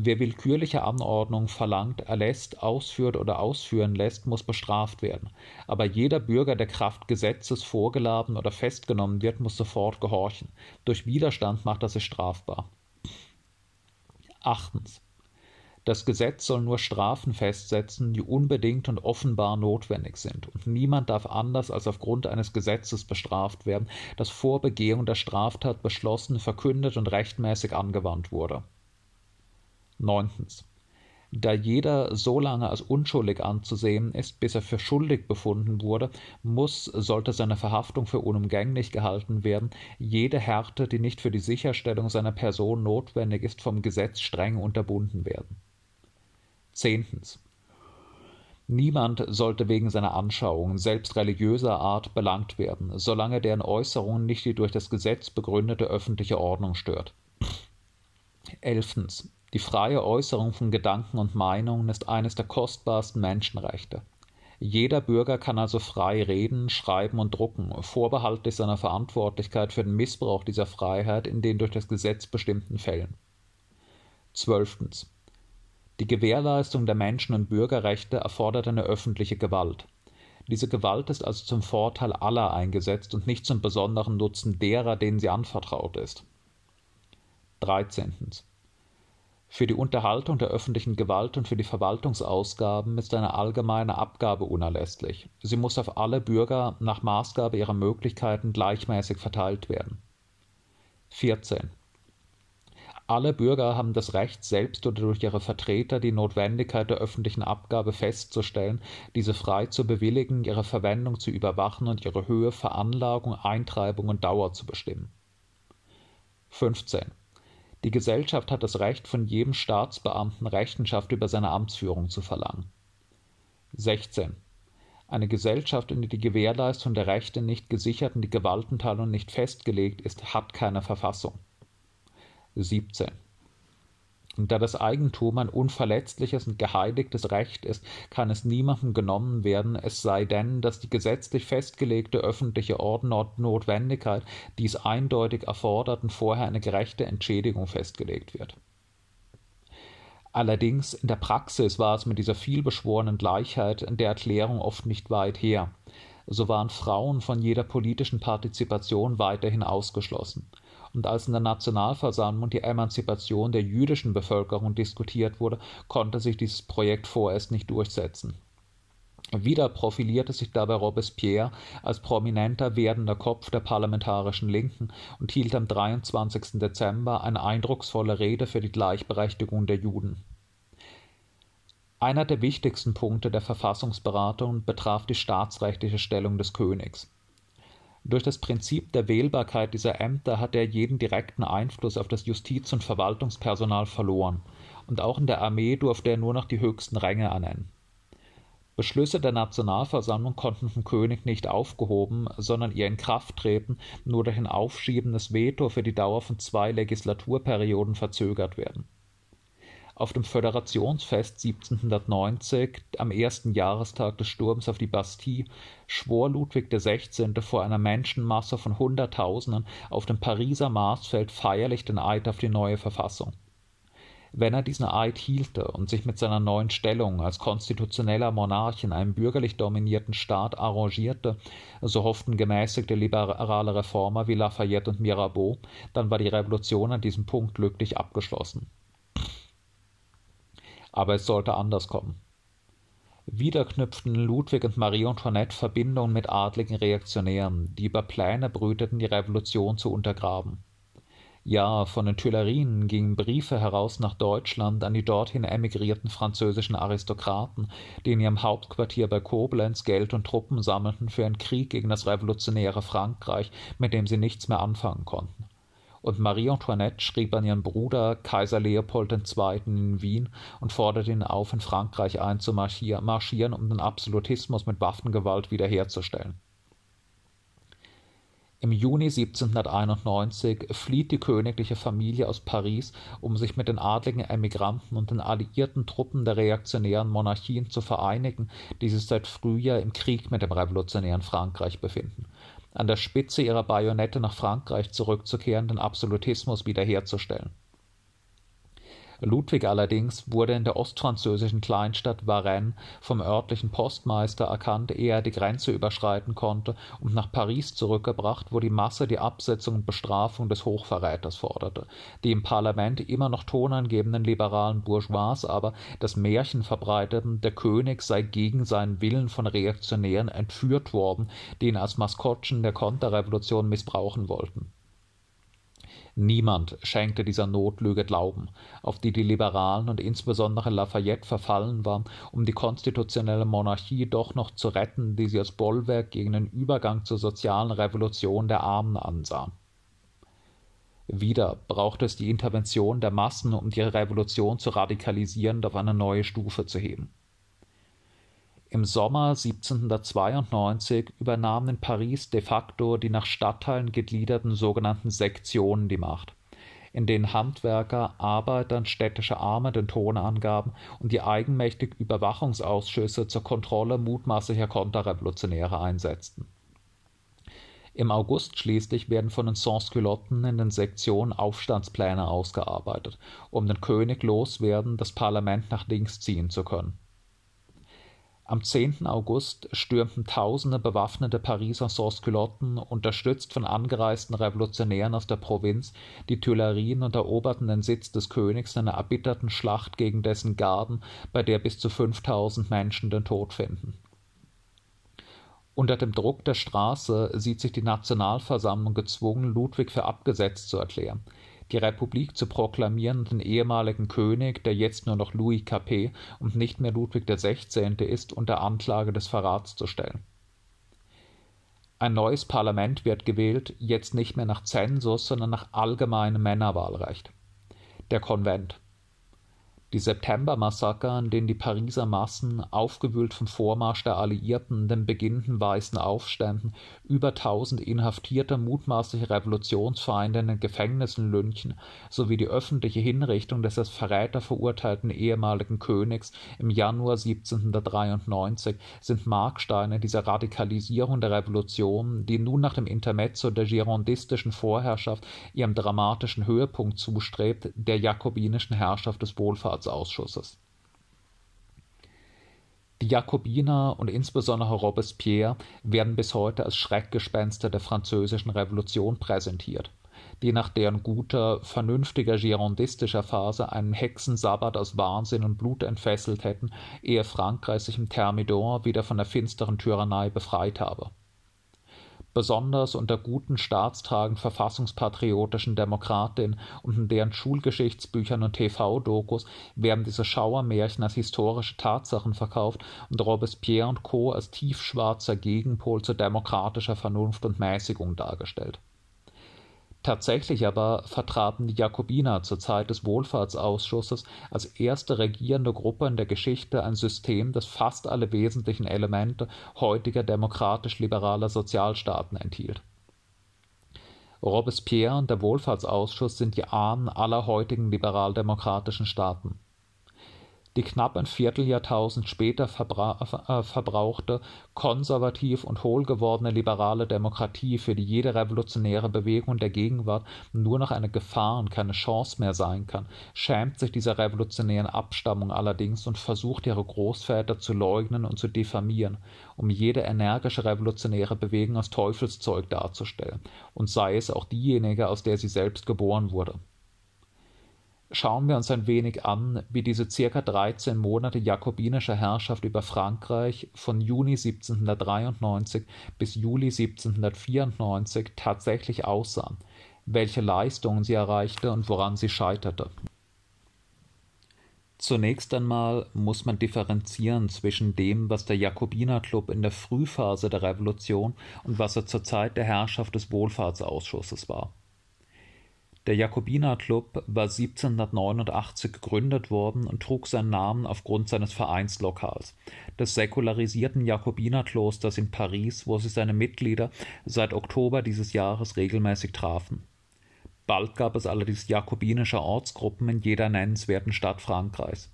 [SPEAKER 1] Wer willkürliche Anordnungen verlangt, erlässt, ausführt oder ausführen lässt, muss bestraft werden. Aber jeder Bürger, der Kraft Gesetzes vorgeladen oder festgenommen wird, muss sofort gehorchen. Durch Widerstand macht er sich strafbar. Achtens. Das Gesetz soll nur Strafen festsetzen, die unbedingt und offenbar notwendig sind, und niemand darf anders als aufgrund eines Gesetzes bestraft werden, das vor Begehung der Straftat beschlossen, verkündet und rechtmäßig angewandt wurde. Neuntens. Da jeder so lange als unschuldig anzusehen ist, bis er für schuldig befunden wurde, muss, sollte seine Verhaftung für unumgänglich gehalten werden, jede Härte, die nicht für die Sicherstellung seiner Person notwendig ist, vom Gesetz streng unterbunden werden. Zehntens. Niemand sollte wegen seiner Anschauungen, selbst religiöser Art, belangt werden, solange deren Äußerungen nicht die durch das Gesetz begründete öffentliche Ordnung stört. Elftens. Die freie Äußerung von Gedanken und Meinungen ist eines der kostbarsten Menschenrechte. Jeder Bürger kann also frei reden, schreiben und drucken, vorbehaltlich seiner Verantwortlichkeit für den Missbrauch dieser Freiheit in den durch das Gesetz bestimmten Fällen. Zwölftens. Die Gewährleistung der Menschen- und Bürgerrechte erfordert eine öffentliche Gewalt. Diese Gewalt ist also zum Vorteil aller eingesetzt und nicht zum besonderen Nutzen derer, denen sie anvertraut ist. 13. Für die Unterhaltung der öffentlichen Gewalt und für die Verwaltungsausgaben ist eine allgemeine Abgabe unerlässlich. Sie muss auf alle Bürger nach Maßgabe ihrer Möglichkeiten gleichmäßig verteilt werden. 14. Alle Bürger haben das Recht, selbst oder durch ihre Vertreter die Notwendigkeit der öffentlichen Abgabe festzustellen, diese frei zu bewilligen, ihre Verwendung zu überwachen und ihre Höhe, Veranlagung, Eintreibung und Dauer zu bestimmen. 15. Die Gesellschaft hat das Recht, von jedem Staatsbeamten Rechenschaft über seine Amtsführung zu verlangen. 16. Eine Gesellschaft, in der die Gewährleistung der Rechte nicht gesichert und die Gewaltenteilung nicht festgelegt ist, hat keine Verfassung. 17. Und da das Eigentum ein unverletzliches und geheiligtes Recht ist, kann es niemandem genommen werden, es sei denn, dass die gesetzlich festgelegte öffentliche Notwendigkeit dies eindeutig erfordert und vorher eine gerechte Entschädigung festgelegt wird. Allerdings in der Praxis war es mit dieser vielbeschworenen Gleichheit der Erklärung oft nicht weit her. So waren Frauen von jeder politischen Partizipation weiterhin ausgeschlossen und als in der Nationalversammlung die Emanzipation der jüdischen Bevölkerung diskutiert wurde, konnte sich dieses Projekt vorerst nicht durchsetzen. Wieder profilierte sich dabei Robespierre als prominenter werdender Kopf der parlamentarischen Linken und hielt am 23. Dezember eine eindrucksvolle Rede für die Gleichberechtigung der Juden. Einer der wichtigsten Punkte der Verfassungsberatung betraf die staatsrechtliche Stellung des Königs. Durch das Prinzip der Wählbarkeit dieser Ämter hat er jeden direkten Einfluss auf das Justiz- und Verwaltungspersonal verloren, und auch in der Armee durfte er nur noch die höchsten Ränge ernennen. Beschlüsse der Nationalversammlung konnten vom König nicht aufgehoben, sondern ihr Inkrafttreten nur durch ein aufschiebendes Veto für die Dauer von zwei Legislaturperioden verzögert werden auf dem Föderationsfest 1790, am ersten Jahrestag des Sturms auf die Bastille, schwor Ludwig XVI. vor einer Menschenmasse von Hunderttausenden auf dem Pariser Marsfeld feierlich den Eid auf die neue Verfassung. Wenn er diesen Eid hielte und sich mit seiner neuen Stellung als konstitutioneller Monarch in einem bürgerlich dominierten Staat arrangierte, so hofften gemäßigte liberale Reformer wie Lafayette und Mirabeau, dann war die Revolution an diesem Punkt glücklich abgeschlossen. Aber es sollte anders kommen. Wieder knüpften Ludwig und Marie Antoinette Verbindungen mit adligen Reaktionären, die über Pläne brüteten, die Revolution zu untergraben. Ja, von den Tuilerien gingen Briefe heraus nach Deutschland an die dorthin emigrierten französischen Aristokraten, die in ihrem Hauptquartier bei Koblenz Geld und Truppen sammelten für einen Krieg gegen das revolutionäre Frankreich, mit dem sie nichts mehr anfangen konnten und Marie Antoinette schrieb an ihren Bruder Kaiser Leopold II. in Wien und forderte ihn auf, in Frankreich einzumarschieren, um den Absolutismus mit Waffengewalt wiederherzustellen. Im Juni 1791 flieht die königliche Familie aus Paris, um sich mit den adligen Emigranten und den alliierten Truppen der reaktionären Monarchien zu vereinigen, die sich seit Frühjahr im Krieg mit dem revolutionären Frankreich befinden an der Spitze ihrer Bajonette nach Frankreich zurückzukehren, den Absolutismus wiederherzustellen. Ludwig allerdings wurde in der ostfranzösischen Kleinstadt Varennes vom örtlichen Postmeister erkannt, ehe er die Grenze überschreiten konnte und nach Paris zurückgebracht, wo die Masse die Absetzung und Bestrafung des Hochverräters forderte. Die im Parlament immer noch tonangebenden liberalen Bourgeois aber das Märchen verbreiteten, der König sei gegen seinen Willen von Reaktionären entführt worden, die ihn als Maskottchen der Konterrevolution missbrauchen wollten. Niemand schenkte dieser Notlüge Glauben, auf die die Liberalen und insbesondere Lafayette verfallen waren, um die konstitutionelle Monarchie doch noch zu retten, die sie als Bollwerk gegen den Übergang zur sozialen Revolution der Armen ansahen. Wieder brauchte es die Intervention der Massen, um die Revolution zu radikalisieren und auf eine neue Stufe zu heben im Sommer 1792 übernahmen in Paris de facto die nach Stadtteilen gegliederten sogenannten Sektionen die Macht, in denen Handwerker, Arbeiter und städtische Arme den Ton angaben und die eigenmächtig Überwachungsausschüsse zur Kontrolle mutmaßlicher Konterrevolutionäre einsetzten. Im August schließlich werden von den Sansculotten in den Sektionen Aufstandspläne ausgearbeitet, um den König loswerden, das Parlament nach links ziehen zu können am 10. August stürmten tausende bewaffnete Pariser Sansculotten, unterstützt von angereisten Revolutionären aus der Provinz, die Tuilerien und eroberten den Sitz des Königs in einer erbitterten Schlacht gegen dessen Garden, bei der bis zu 5000 Menschen den Tod finden. Unter dem Druck der Straße sieht sich die Nationalversammlung gezwungen, Ludwig für abgesetzt zu erklären. Die Republik zu proklamieren und den ehemaligen König, der jetzt nur noch Louis Capet und nicht mehr Ludwig XVI. ist, unter Anklage des Verrats zu stellen. Ein neues Parlament wird gewählt, jetzt nicht mehr nach Zensus, sondern nach allgemeinem Männerwahlrecht. Der Konvent. Die Septembermassaker, an denen die Pariser Massen, aufgewühlt vom Vormarsch der Alliierten den beginnenden weißen Aufständen, über tausend inhaftierte mutmaßliche Revolutionsfeinde in den Gefängnissen lynchen, sowie die öffentliche Hinrichtung des als Verräter verurteilten ehemaligen Königs im Januar 1793 sind Marksteine dieser Radikalisierung der Revolution, die nun nach dem Intermezzo der girondistischen Vorherrschaft ihrem dramatischen Höhepunkt zustrebt, der jakobinischen Herrschaft des Wohlfahrts Wohlfahrtsausschusses. Die Jakobiner und insbesondere Robespierre werden bis heute als Schreckgespenster der französischen Revolution präsentiert, die nach deren guter, vernünftiger girondistischer Phase einen Hexensabbat aus Wahnsinn und Blut entfesselt hätten, ehe Frankreich sich im Thermidor wieder von der finsteren Tyrannei befreit habe besonders unter guten staatstragend verfassungspatriotischen Demokratinnen und in deren Schulgeschichtsbüchern und TV-Dokus werden diese Schauermärchen als historische Tatsachen verkauft und Robespierre und Co. als tiefschwarzer Gegenpol zu demokratischer Vernunft und Mäßigung dargestellt Tatsächlich aber vertraten die Jakobiner zur Zeit des Wohlfahrtsausschusses als erste regierende Gruppe in der Geschichte ein System, das fast alle wesentlichen Elemente heutiger demokratisch-liberaler Sozialstaaten enthielt. Robespierre und der Wohlfahrtsausschuss sind die Ahnen aller heutigen liberaldemokratischen Staaten die knapp ein Vierteljahrtausend später verbra äh, verbrauchte, konservativ und hohl gewordene liberale Demokratie, für die jede revolutionäre Bewegung der Gegenwart nur noch eine Gefahr und keine Chance mehr sein kann, schämt sich dieser revolutionären Abstammung allerdings und versucht ihre Großväter zu leugnen und zu diffamieren, um jede energische revolutionäre Bewegung als Teufelszeug darzustellen, und sei es auch diejenige, aus der sie selbst geboren wurde. Schauen wir uns ein wenig an, wie diese circa 13 Monate jakobinischer Herrschaft über Frankreich von Juni 1793 bis Juli 1794 tatsächlich aussahen, welche Leistungen sie erreichte und woran sie scheiterte. Zunächst einmal muss man differenzieren zwischen dem, was der Jakobinerclub in der Frühphase der Revolution und was er zur Zeit der Herrschaft des Wohlfahrtsausschusses war. Der Jakobinerclub war 1789 gegründet worden und trug seinen Namen aufgrund seines Vereinslokals, des säkularisierten Jakobinerklosters in Paris, wo sich seine Mitglieder seit Oktober dieses Jahres regelmäßig trafen. Bald gab es allerdings jakobinische Ortsgruppen in jeder nennenswerten Stadt Frankreichs.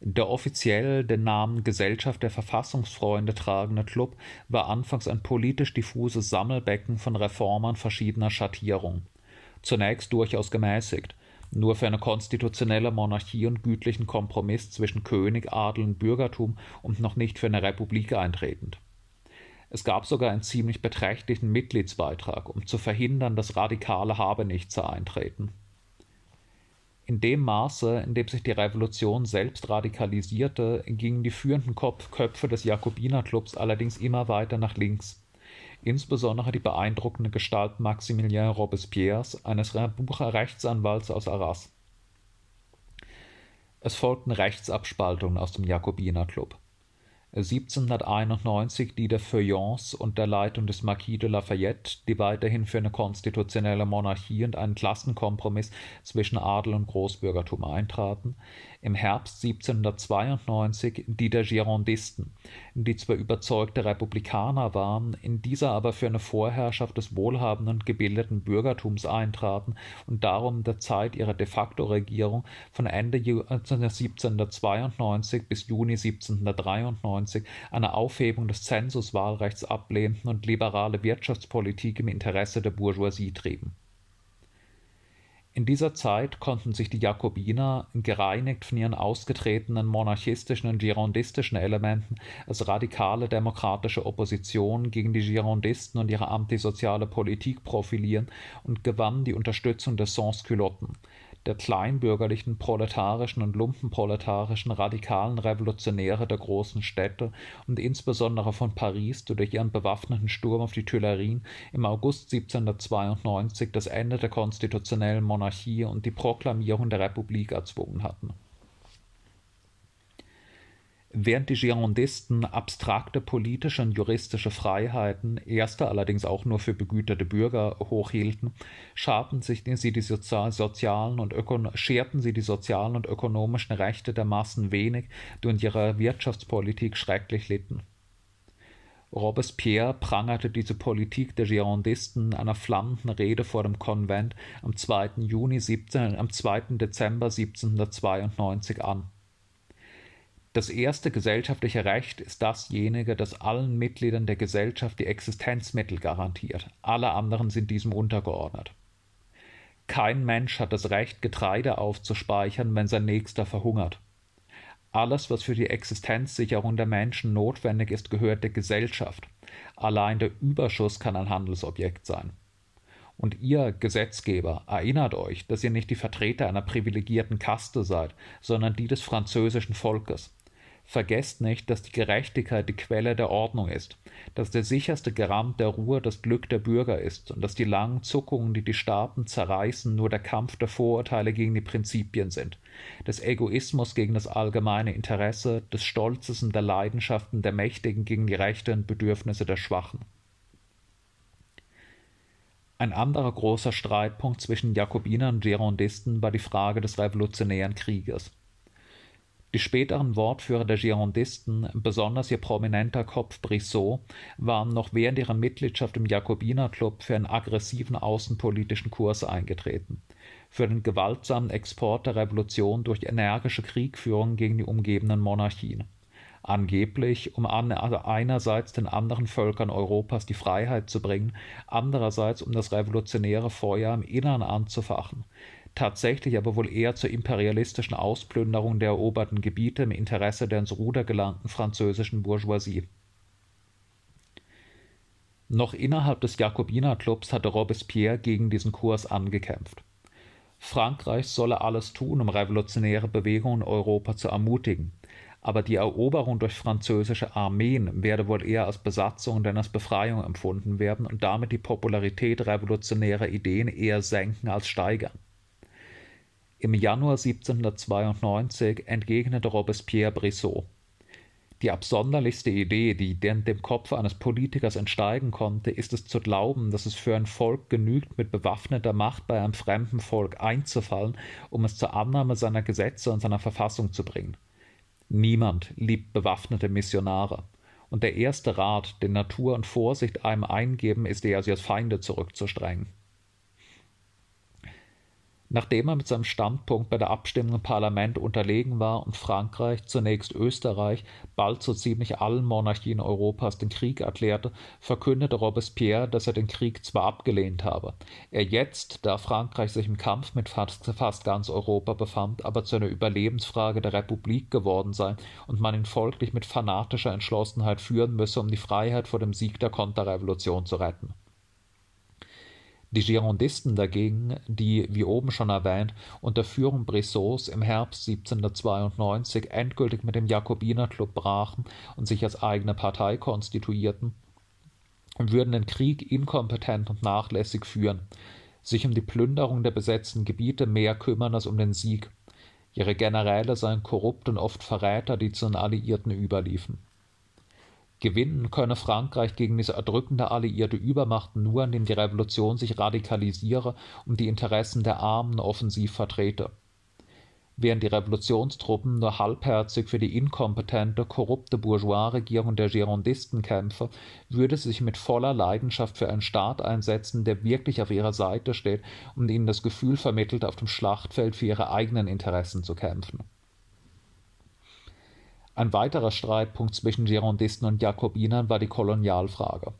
[SPEAKER 1] Der offiziell den Namen Gesellschaft der Verfassungsfreunde tragende Club war anfangs ein politisch diffuses Sammelbecken von Reformern verschiedener Schattierung zunächst durchaus gemäßigt, nur für eine konstitutionelle Monarchie und gütlichen Kompromiss zwischen König, Adel und Bürgertum und noch nicht für eine Republik eintretend. Es gab sogar einen ziemlich beträchtlichen Mitgliedsbeitrag, um zu verhindern, dass radikale Habenichtse eintreten. In dem Maße, in dem sich die Revolution selbst radikalisierte, gingen die führenden Köpfe des Jakobinerclubs allerdings immer weiter nach links insbesondere die beeindruckende Gestalt Maximilien Robespierres, eines Rechtsanwalts aus Arras. Es folgten Rechtsabspaltungen aus dem Jakobinerclub 1791 die der Feuillants unter Leitung des Marquis de Lafayette, die weiterhin für eine konstitutionelle Monarchie und einen Klassenkompromiss zwischen Adel und Großbürgertum eintraten, im Herbst 1792 die der Girondisten, die zwar überzeugte Republikaner waren, in dieser aber für eine Vorherrschaft des wohlhabenden gebildeten Bürgertums eintraten und darum der Zeit ihrer de facto Regierung von Ende 1792 bis Juni 1793 eine Aufhebung des Zensuswahlrechts ablehnten und liberale Wirtschaftspolitik im Interesse der Bourgeoisie trieben. In dieser Zeit konnten sich die Jakobiner, gereinigt von ihren ausgetretenen monarchistischen und girondistischen Elementen, als radikale demokratische Opposition gegen die Girondisten und ihre antisoziale Politik profilieren und gewannen die Unterstützung der Sans-Culotten, der kleinbürgerlichen, proletarischen und lumpenproletarischen radikalen Revolutionäre der großen Städte und insbesondere von Paris, die durch ihren bewaffneten Sturm auf die Tuilerien im August 1792 das Ende der konstitutionellen Monarchie und die Proklamierung der Republik erzwungen hatten Während die Girondisten abstrakte politische und juristische Freiheiten, erste allerdings auch nur für begüterte Bürger, hochhielten, scharten sich sie die sozialen und scherten sie die sozialen und ökonomischen Rechte der Massen wenig, die in ihrer Wirtschaftspolitik schrecklich litten. Robespierre prangerte diese Politik der Girondisten in einer flammenden Rede vor dem Konvent am 2. Juni 17, am 2. Dezember 1792 an das erste gesellschaftliche Recht ist dasjenige, das allen Mitgliedern der Gesellschaft die Existenzmittel garantiert. Alle anderen sind diesem untergeordnet. Kein Mensch hat das Recht, Getreide aufzuspeichern, wenn sein Nächster verhungert. Alles, was für die Existenzsicherung der Menschen notwendig ist, gehört der Gesellschaft. Allein der Überschuss kann ein Handelsobjekt sein. Und ihr Gesetzgeber, erinnert euch, dass ihr nicht die Vertreter einer privilegierten Kaste seid, sondern die des französischen Volkes. Vergesst nicht, dass die Gerechtigkeit die Quelle der Ordnung ist, dass der sicherste Garant der Ruhe das Glück der Bürger ist und dass die langen Zuckungen, die die Staaten zerreißen, nur der Kampf der Vorurteile gegen die Prinzipien sind, des Egoismus gegen das allgemeine Interesse, des Stolzes und der Leidenschaften der Mächtigen gegen die Rechte und Bedürfnisse der Schwachen. Ein anderer großer Streitpunkt zwischen Jakobinern und Girondisten war die Frage des revolutionären Krieges. Die späteren Wortführer der Girondisten, besonders ihr prominenter Kopf Brissot, waren noch während ihrer Mitgliedschaft im Jakobinerclub für einen aggressiven außenpolitischen Kurs eingetreten, für den gewaltsamen Export der Revolution durch energische Kriegführung gegen die umgebenden Monarchien. Angeblich um also einerseits den anderen Völkern Europas die Freiheit zu bringen, andererseits um das revolutionäre Feuer im Innern anzufachen, tatsächlich aber wohl eher zur imperialistischen Ausplünderung der eroberten Gebiete im Interesse der ins Ruder gelangten französischen Bourgeoisie. Noch innerhalb des Jakobinerclubs hatte Robespierre gegen diesen Kurs angekämpft. Frankreich solle alles tun, um revolutionäre Bewegungen in Europa zu ermutigen, aber die Eroberung durch französische Armeen werde wohl eher als Besatzung denn als Befreiung empfunden werden und damit die Popularität revolutionärer Ideen eher senken als steigern. Im Januar 1792 entgegnete Robespierre Brissot. Die absonderlichste Idee, die dem Kopf eines Politikers entsteigen konnte, ist es zu glauben, dass es für ein Volk genügt, mit bewaffneter Macht bei einem fremden Volk einzufallen, um es zur Annahme seiner Gesetze und seiner Verfassung zu bringen. Niemand liebt bewaffnete Missionare. Und der erste Rat, den Natur und Vorsicht einem eingeben, ist eher, sie als Feinde zurückzustrengen. Nachdem er mit seinem Standpunkt bei der Abstimmung im Parlament unterlegen war und Frankreich, zunächst Österreich, bald so ziemlich allen Monarchien Europas den Krieg erklärte, verkündete Robespierre, dass er den Krieg zwar abgelehnt habe, er jetzt, da Frankreich sich im Kampf mit fast, fast ganz Europa befand, aber zu einer Überlebensfrage der Republik geworden sei und man ihn folglich mit fanatischer Entschlossenheit führen müsse, um die Freiheit vor dem Sieg der Konterrevolution zu retten. Die Girondisten dagegen, die, wie oben schon erwähnt, unter Führung Brissots im Herbst 1792 endgültig mit dem Jakobinerclub brachen und sich als eigene Partei konstituierten, würden den Krieg inkompetent und nachlässig führen, sich um die Plünderung der besetzten Gebiete mehr kümmern als um den Sieg. Ihre Generäle seien korrupt und oft Verräter, die zu den Alliierten überliefen. Gewinnen könne Frankreich gegen diese erdrückende alliierte Übermacht nur, indem die Revolution sich radikalisiere und die Interessen der Armen offensiv vertrete. Während die Revolutionstruppen nur halbherzig für die inkompetente, korrupte Bourgeois-Regierung der Girondisten kämpfe, würde sie sich mit voller Leidenschaft für einen Staat einsetzen, der wirklich auf ihrer Seite steht und ihnen das Gefühl vermittelt, auf dem Schlachtfeld für ihre eigenen Interessen zu kämpfen ein weiterer Streitpunkt zwischen Girondisten und Jakobinern war die Kolonialfrage.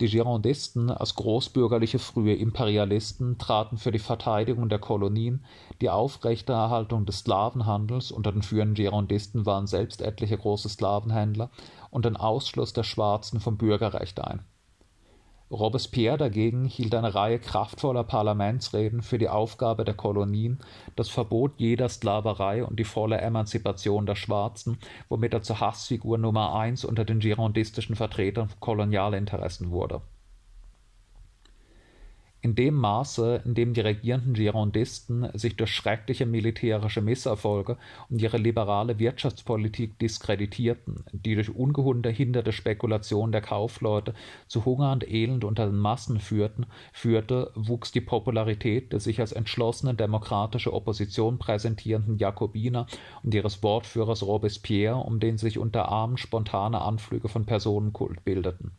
[SPEAKER 1] Die Girondisten als großbürgerliche frühe Imperialisten traten für die Verteidigung der Kolonien, die Aufrechterhaltung des Sklavenhandels unter den führenden Girondisten waren selbst etliche große Sklavenhändler und den Ausschluss der Schwarzen vom Bürgerrecht ein Robespierre dagegen hielt eine Reihe kraftvoller Parlamentsreden für die Aufgabe der Kolonien, das Verbot jeder Sklaverei und die volle Emanzipation der Schwarzen, womit er zur Hassfigur Nummer eins unter den girondistischen Vertretern von Kolonialinteressen wurde in dem Maße, in dem die regierenden Girondisten sich durch schreckliche militärische Misserfolge und ihre liberale Wirtschaftspolitik diskreditierten, die durch ungehinderte Spekulation der Kaufleute zu Hunger und Elend unter den Massen führten, führte, wuchs die Popularität des sich als entschlossene demokratische Opposition präsentierenden Jakobiner und ihres Wortführers Robespierre, um den sich unter Armen spontane Anflüge von Personenkult bildeten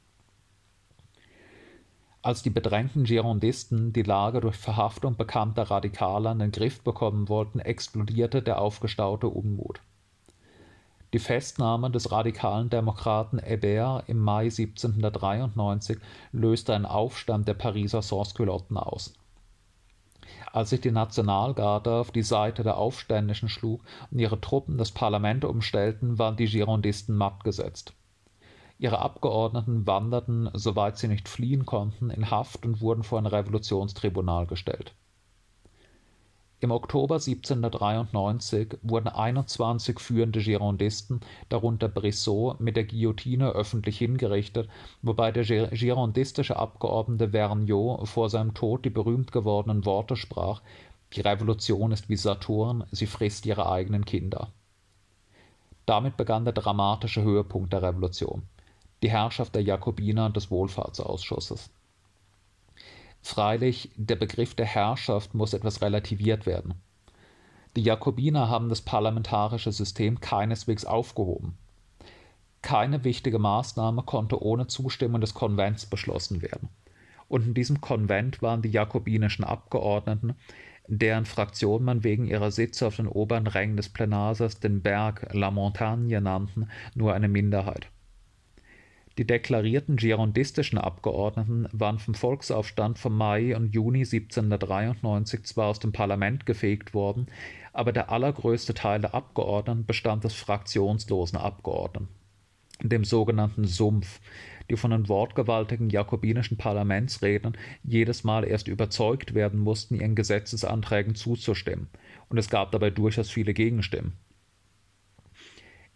[SPEAKER 1] als die bedrängten Girondisten die Lage durch Verhaftung bekannter Radikaler in den Griff bekommen wollten, explodierte der aufgestaute Unmut. Die Festnahme des radikalen Demokraten Hébert im Mai 1793 löste einen Aufstand der Pariser Sansculotten aus. Als sich die Nationalgarde auf die Seite der Aufständischen schlug und ihre Truppen das Parlament umstellten, waren die Girondisten matt gesetzt. Ihre Abgeordneten wanderten, soweit sie nicht fliehen konnten, in Haft und wurden vor ein Revolutionstribunal gestellt. Im Oktober 1793 wurden 21 führende Girondisten, darunter Brissot, mit der Guillotine öffentlich hingerichtet, wobei der girondistische Abgeordnete Vergniaud vor seinem Tod die berühmt gewordenen Worte sprach: Die Revolution ist wie Saturn, sie frisst ihre eigenen Kinder. Damit begann der dramatische Höhepunkt der Revolution die Herrschaft der Jakobiner und des Wohlfahrtsausschusses. Freilich, der Begriff der Herrschaft muss etwas relativiert werden. Die Jakobiner haben das parlamentarische System keineswegs aufgehoben. Keine wichtige Maßnahme konnte ohne Zustimmung des Konvents beschlossen werden. Und in diesem Konvent waren die jakobinischen Abgeordneten, deren Fraktion man wegen ihrer Sitze auf den oberen Rängen des Plenarsaals den Berg La Montagne nannten, nur eine Minderheit. Die deklarierten girondistischen Abgeordneten waren vom Volksaufstand vom Mai und Juni 1793 zwar aus dem Parlament gefegt worden, aber der allergrößte Teil der Abgeordneten bestand aus fraktionslosen Abgeordneten, dem sogenannten Sumpf, die von den wortgewaltigen jakobinischen Parlamentsrednern jedes Mal erst überzeugt werden mussten, ihren Gesetzesanträgen zuzustimmen, und es gab dabei durchaus viele Gegenstimmen.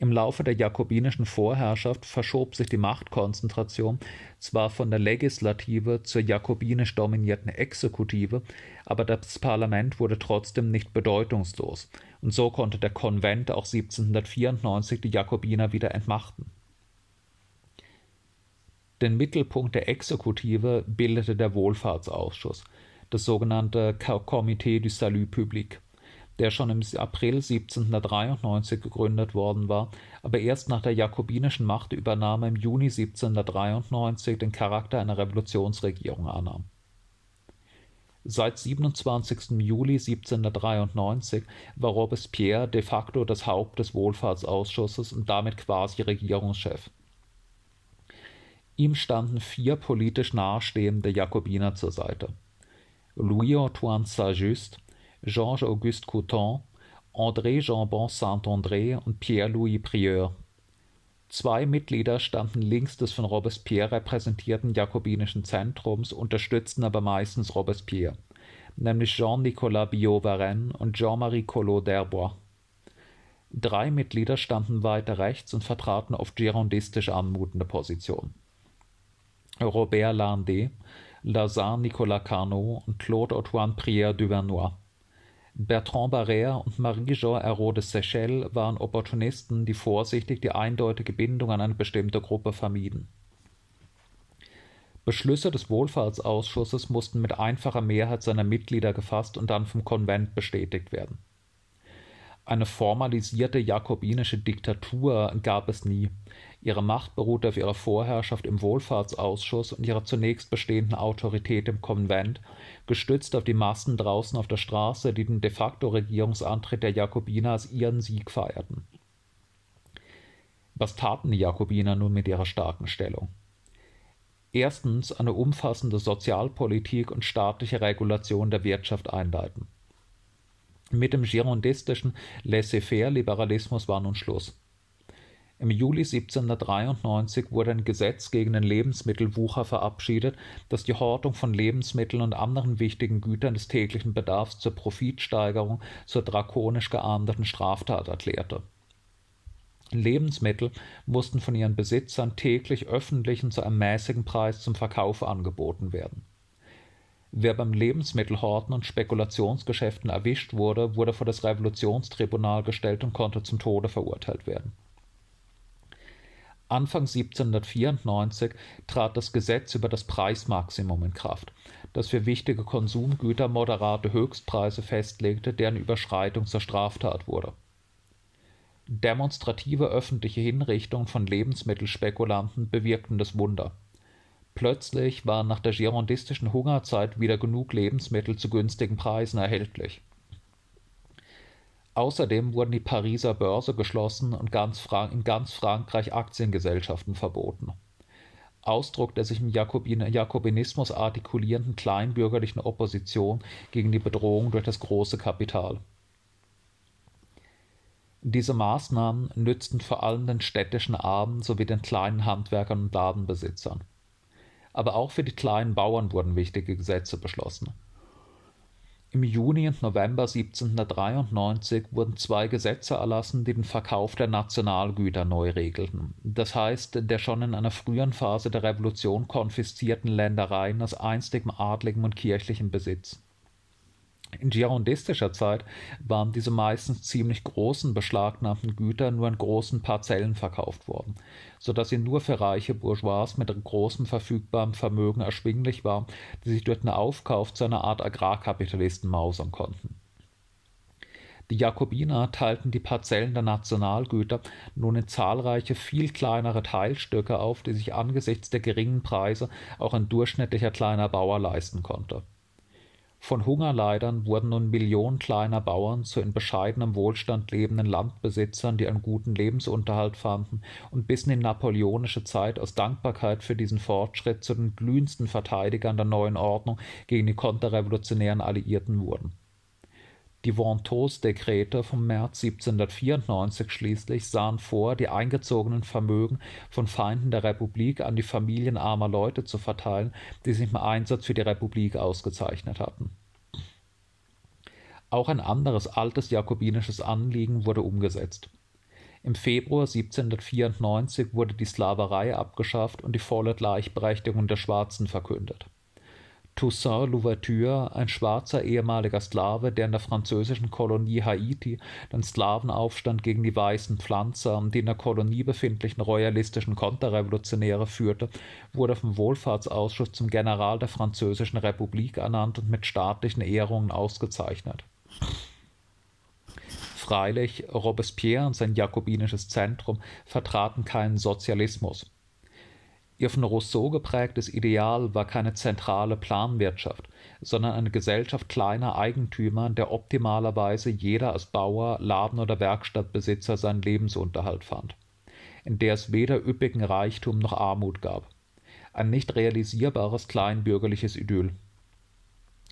[SPEAKER 1] Im Laufe der jakobinischen Vorherrschaft verschob sich die Machtkonzentration zwar von der Legislative zur jakobinisch dominierten Exekutive, aber das Parlament wurde trotzdem nicht bedeutungslos, und so konnte der Konvent auch 1794 die Jakobiner wieder entmachten. Den Mittelpunkt der Exekutive bildete der Wohlfahrtsausschuss, das sogenannte Comité du Salut Public der schon im April 1793 gegründet worden war, aber erst nach der jakobinischen Machtübernahme im Juni 1793 den Charakter einer Revolutionsregierung annahm. Seit 27. Juli 1793 war Robespierre de facto das Haupt des Wohlfahrtsausschusses und damit quasi Regierungschef. Ihm standen vier politisch nahestehende Jakobiner zur Seite. Louis-Antoine Saint-Just, Georges-Auguste Couthon, André Jambon Saint-André und Pierre-Louis Prieur. Zwei Mitglieder standen links des von Robespierre repräsentierten jakobinischen Zentrums, unterstützten aber meistens Robespierre, nämlich Jean-Nicolas Billaud-Varenne und Jean-Marie Collot d'Herbois. Drei Mitglieder standen weiter rechts und vertraten oft girondistisch anmutende Positionen. Robert Landé, Lazare Nicolas Carnot und Claude Antoine Prière Duvernois. Bertrand Barrère und Marie-Jean Hérault de Seychelles waren Opportunisten, die vorsichtig die eindeutige Bindung an eine bestimmte Gruppe vermieden. Beschlüsse des Wohlfahrtsausschusses mussten mit einfacher Mehrheit seiner Mitglieder gefasst und dann vom Konvent bestätigt werden. Eine formalisierte jakobinische Diktatur gab es nie. Ihre Macht beruhte auf ihrer Vorherrschaft im Wohlfahrtsausschuss und ihrer zunächst bestehenden Autorität im Konvent, gestützt auf die Massen draußen auf der Straße, die den de facto Regierungsantritt der Jakobiner als ihren Sieg feierten. Was taten die Jakobiner nun mit ihrer starken Stellung? Erstens eine umfassende Sozialpolitik und staatliche Regulation der Wirtschaft einleiten. Mit dem girondistischen Laissez-faire-Liberalismus war nun Schluss. Im Juli 1793 wurde ein Gesetz gegen den Lebensmittelwucher verabschiedet, das die Hortung von Lebensmitteln und anderen wichtigen Gütern des täglichen Bedarfs zur Profitsteigerung zur drakonisch geahndeten Straftat erklärte. Lebensmittel mussten von ihren Besitzern täglich öffentlich und zu einem mäßigen Preis zum Verkauf angeboten werden. Wer beim Lebensmittelhorten und Spekulationsgeschäften erwischt wurde, wurde vor das Revolutionstribunal gestellt und konnte zum Tode verurteilt werden. Anfang 1794 trat das Gesetz über das Preismaximum in Kraft, das für wichtige Konsumgüter moderate Höchstpreise festlegte, deren Überschreitung zur Straftat wurde. Demonstrative öffentliche Hinrichtungen von Lebensmittelspekulanten bewirkten das Wunder. Plötzlich waren nach der girondistischen Hungerzeit wieder genug Lebensmittel zu günstigen Preisen erhältlich. Außerdem wurden die Pariser Börse geschlossen und ganz in ganz Frankreich Aktiengesellschaften verboten. Ausdruck der sich im Jakobin Jakobinismus artikulierenden kleinbürgerlichen Opposition gegen die Bedrohung durch das große Kapital. Diese Maßnahmen nützten vor allem den städtischen Armen sowie den kleinen Handwerkern und Ladenbesitzern. Aber auch für die kleinen Bauern wurden wichtige Gesetze beschlossen. Im Juni und November 1793 wurden zwei Gesetze erlassen, die den Verkauf der Nationalgüter neu regelten, das heißt der schon in einer früheren Phase der Revolution konfiszierten Ländereien aus einstigem adligem und kirchlichem Besitz in girondistischer Zeit waren diese meistens ziemlich großen beschlagnahmten Güter nur in großen Parzellen verkauft worden, so dass sie nur für reiche Bourgeois mit großem verfügbarem Vermögen erschwinglich waren, die sich durch den Aufkauf zu einer Art Agrarkapitalisten mausern konnten. Die Jakobiner teilten die Parzellen der Nationalgüter nun in zahlreiche, viel kleinere Teilstücke auf, die sich angesichts der geringen Preise auch ein durchschnittlicher kleiner Bauer leisten konnte von Hungerleidern wurden nun Millionen kleiner Bauern zu in bescheidenem Wohlstand lebenden Landbesitzern, die einen guten Lebensunterhalt fanden und bis in die napoleonische Zeit aus Dankbarkeit für diesen Fortschritt zu den glühendsten Verteidigern der neuen Ordnung gegen die konterrevolutionären Alliierten wurden die Ventose-Dekrete vom März 1794 schließlich sahen vor, die eingezogenen Vermögen von Feinden der Republik an die Familien armer Leute zu verteilen, die sich im Einsatz für die Republik ausgezeichnet hatten. Auch ein anderes altes jakobinisches Anliegen wurde umgesetzt. Im Februar 1794 wurde die Sklaverei abgeschafft und die volle Gleichberechtigung der Schwarzen verkündet Toussaint Louverture, ein schwarzer ehemaliger Sklave, der in der französischen Kolonie Haiti den Sklavenaufstand gegen die weißen Pflanzer und die in der Kolonie befindlichen royalistischen Konterrevolutionäre führte, wurde vom Wohlfahrtsausschuss zum General der Französischen Republik ernannt und mit staatlichen Ehrungen ausgezeichnet. Freilich, Robespierre und sein jakobinisches Zentrum vertraten keinen Sozialismus. Ihr von Rousseau geprägtes Ideal war keine zentrale Planwirtschaft, sondern eine Gesellschaft kleiner Eigentümer, in der optimalerweise jeder als Bauer, Laden- oder Werkstattbesitzer seinen Lebensunterhalt fand, in der es weder üppigen Reichtum noch Armut gab. Ein nicht realisierbares kleinbürgerliches Idyll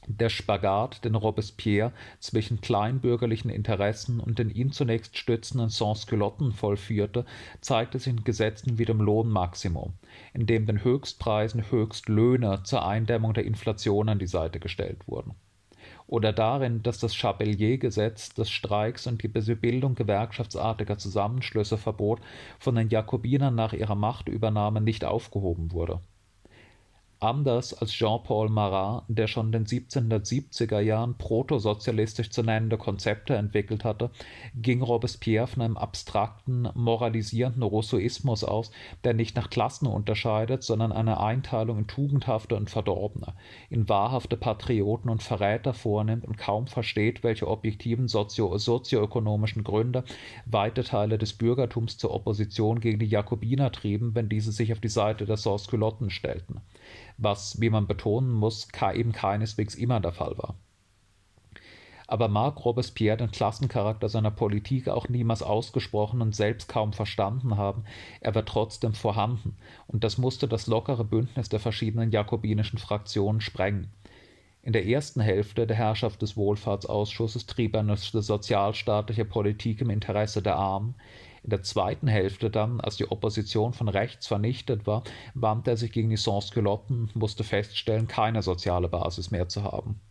[SPEAKER 1] der Spagat, den Robespierre zwischen kleinbürgerlichen Interessen und den ihn zunächst stützenden Sansculotten vollführte, zeigte sich in Gesetzen wie dem Lohnmaximum, in dem den Höchstpreisen Höchstlöhne zur Eindämmung der Inflation an die Seite gestellt wurden. Oder darin, dass das Chapelier-Gesetz des Streiks und die Bildung gewerkschaftsartiger Zusammenschlüsse verbot, von den Jakobinern nach ihrer Machtübernahme nicht aufgehoben wurde Anders als Jean-Paul Marat, der schon in den 1770er Jahren protosozialistisch zu nennende Konzepte entwickelt hatte, ging Robespierre von einem abstrakten, moralisierenden Rousseauismus aus, der nicht nach Klassen unterscheidet, sondern eine Einteilung in Tugendhafte und Verdorbene, in wahrhafte Patrioten und Verräter vornimmt und kaum versteht, welche objektiven sozio sozioökonomischen Gründe weite Teile des Bürgertums zur Opposition gegen die Jakobiner trieben, wenn diese sich auf die Seite der Sansculotten stellten was, wie man betonen muss, eben keineswegs immer der Fall war. Aber mag Robespierre den Klassencharakter seiner Politik auch niemals ausgesprochen und selbst kaum verstanden haben, er war trotzdem vorhanden, und das musste das lockere Bündnis der verschiedenen jakobinischen Fraktionen sprengen. In der ersten Hälfte der Herrschaft des Wohlfahrtsausschusses trieb er eine sozialstaatliche Politik im Interesse der Armen, In der zweiten Hälfte dann, als die Opposition von rechts vernichtet war, wandte er sich gegen die Sans-Culotten und musste feststellen, keine soziale Basis mehr zu haben.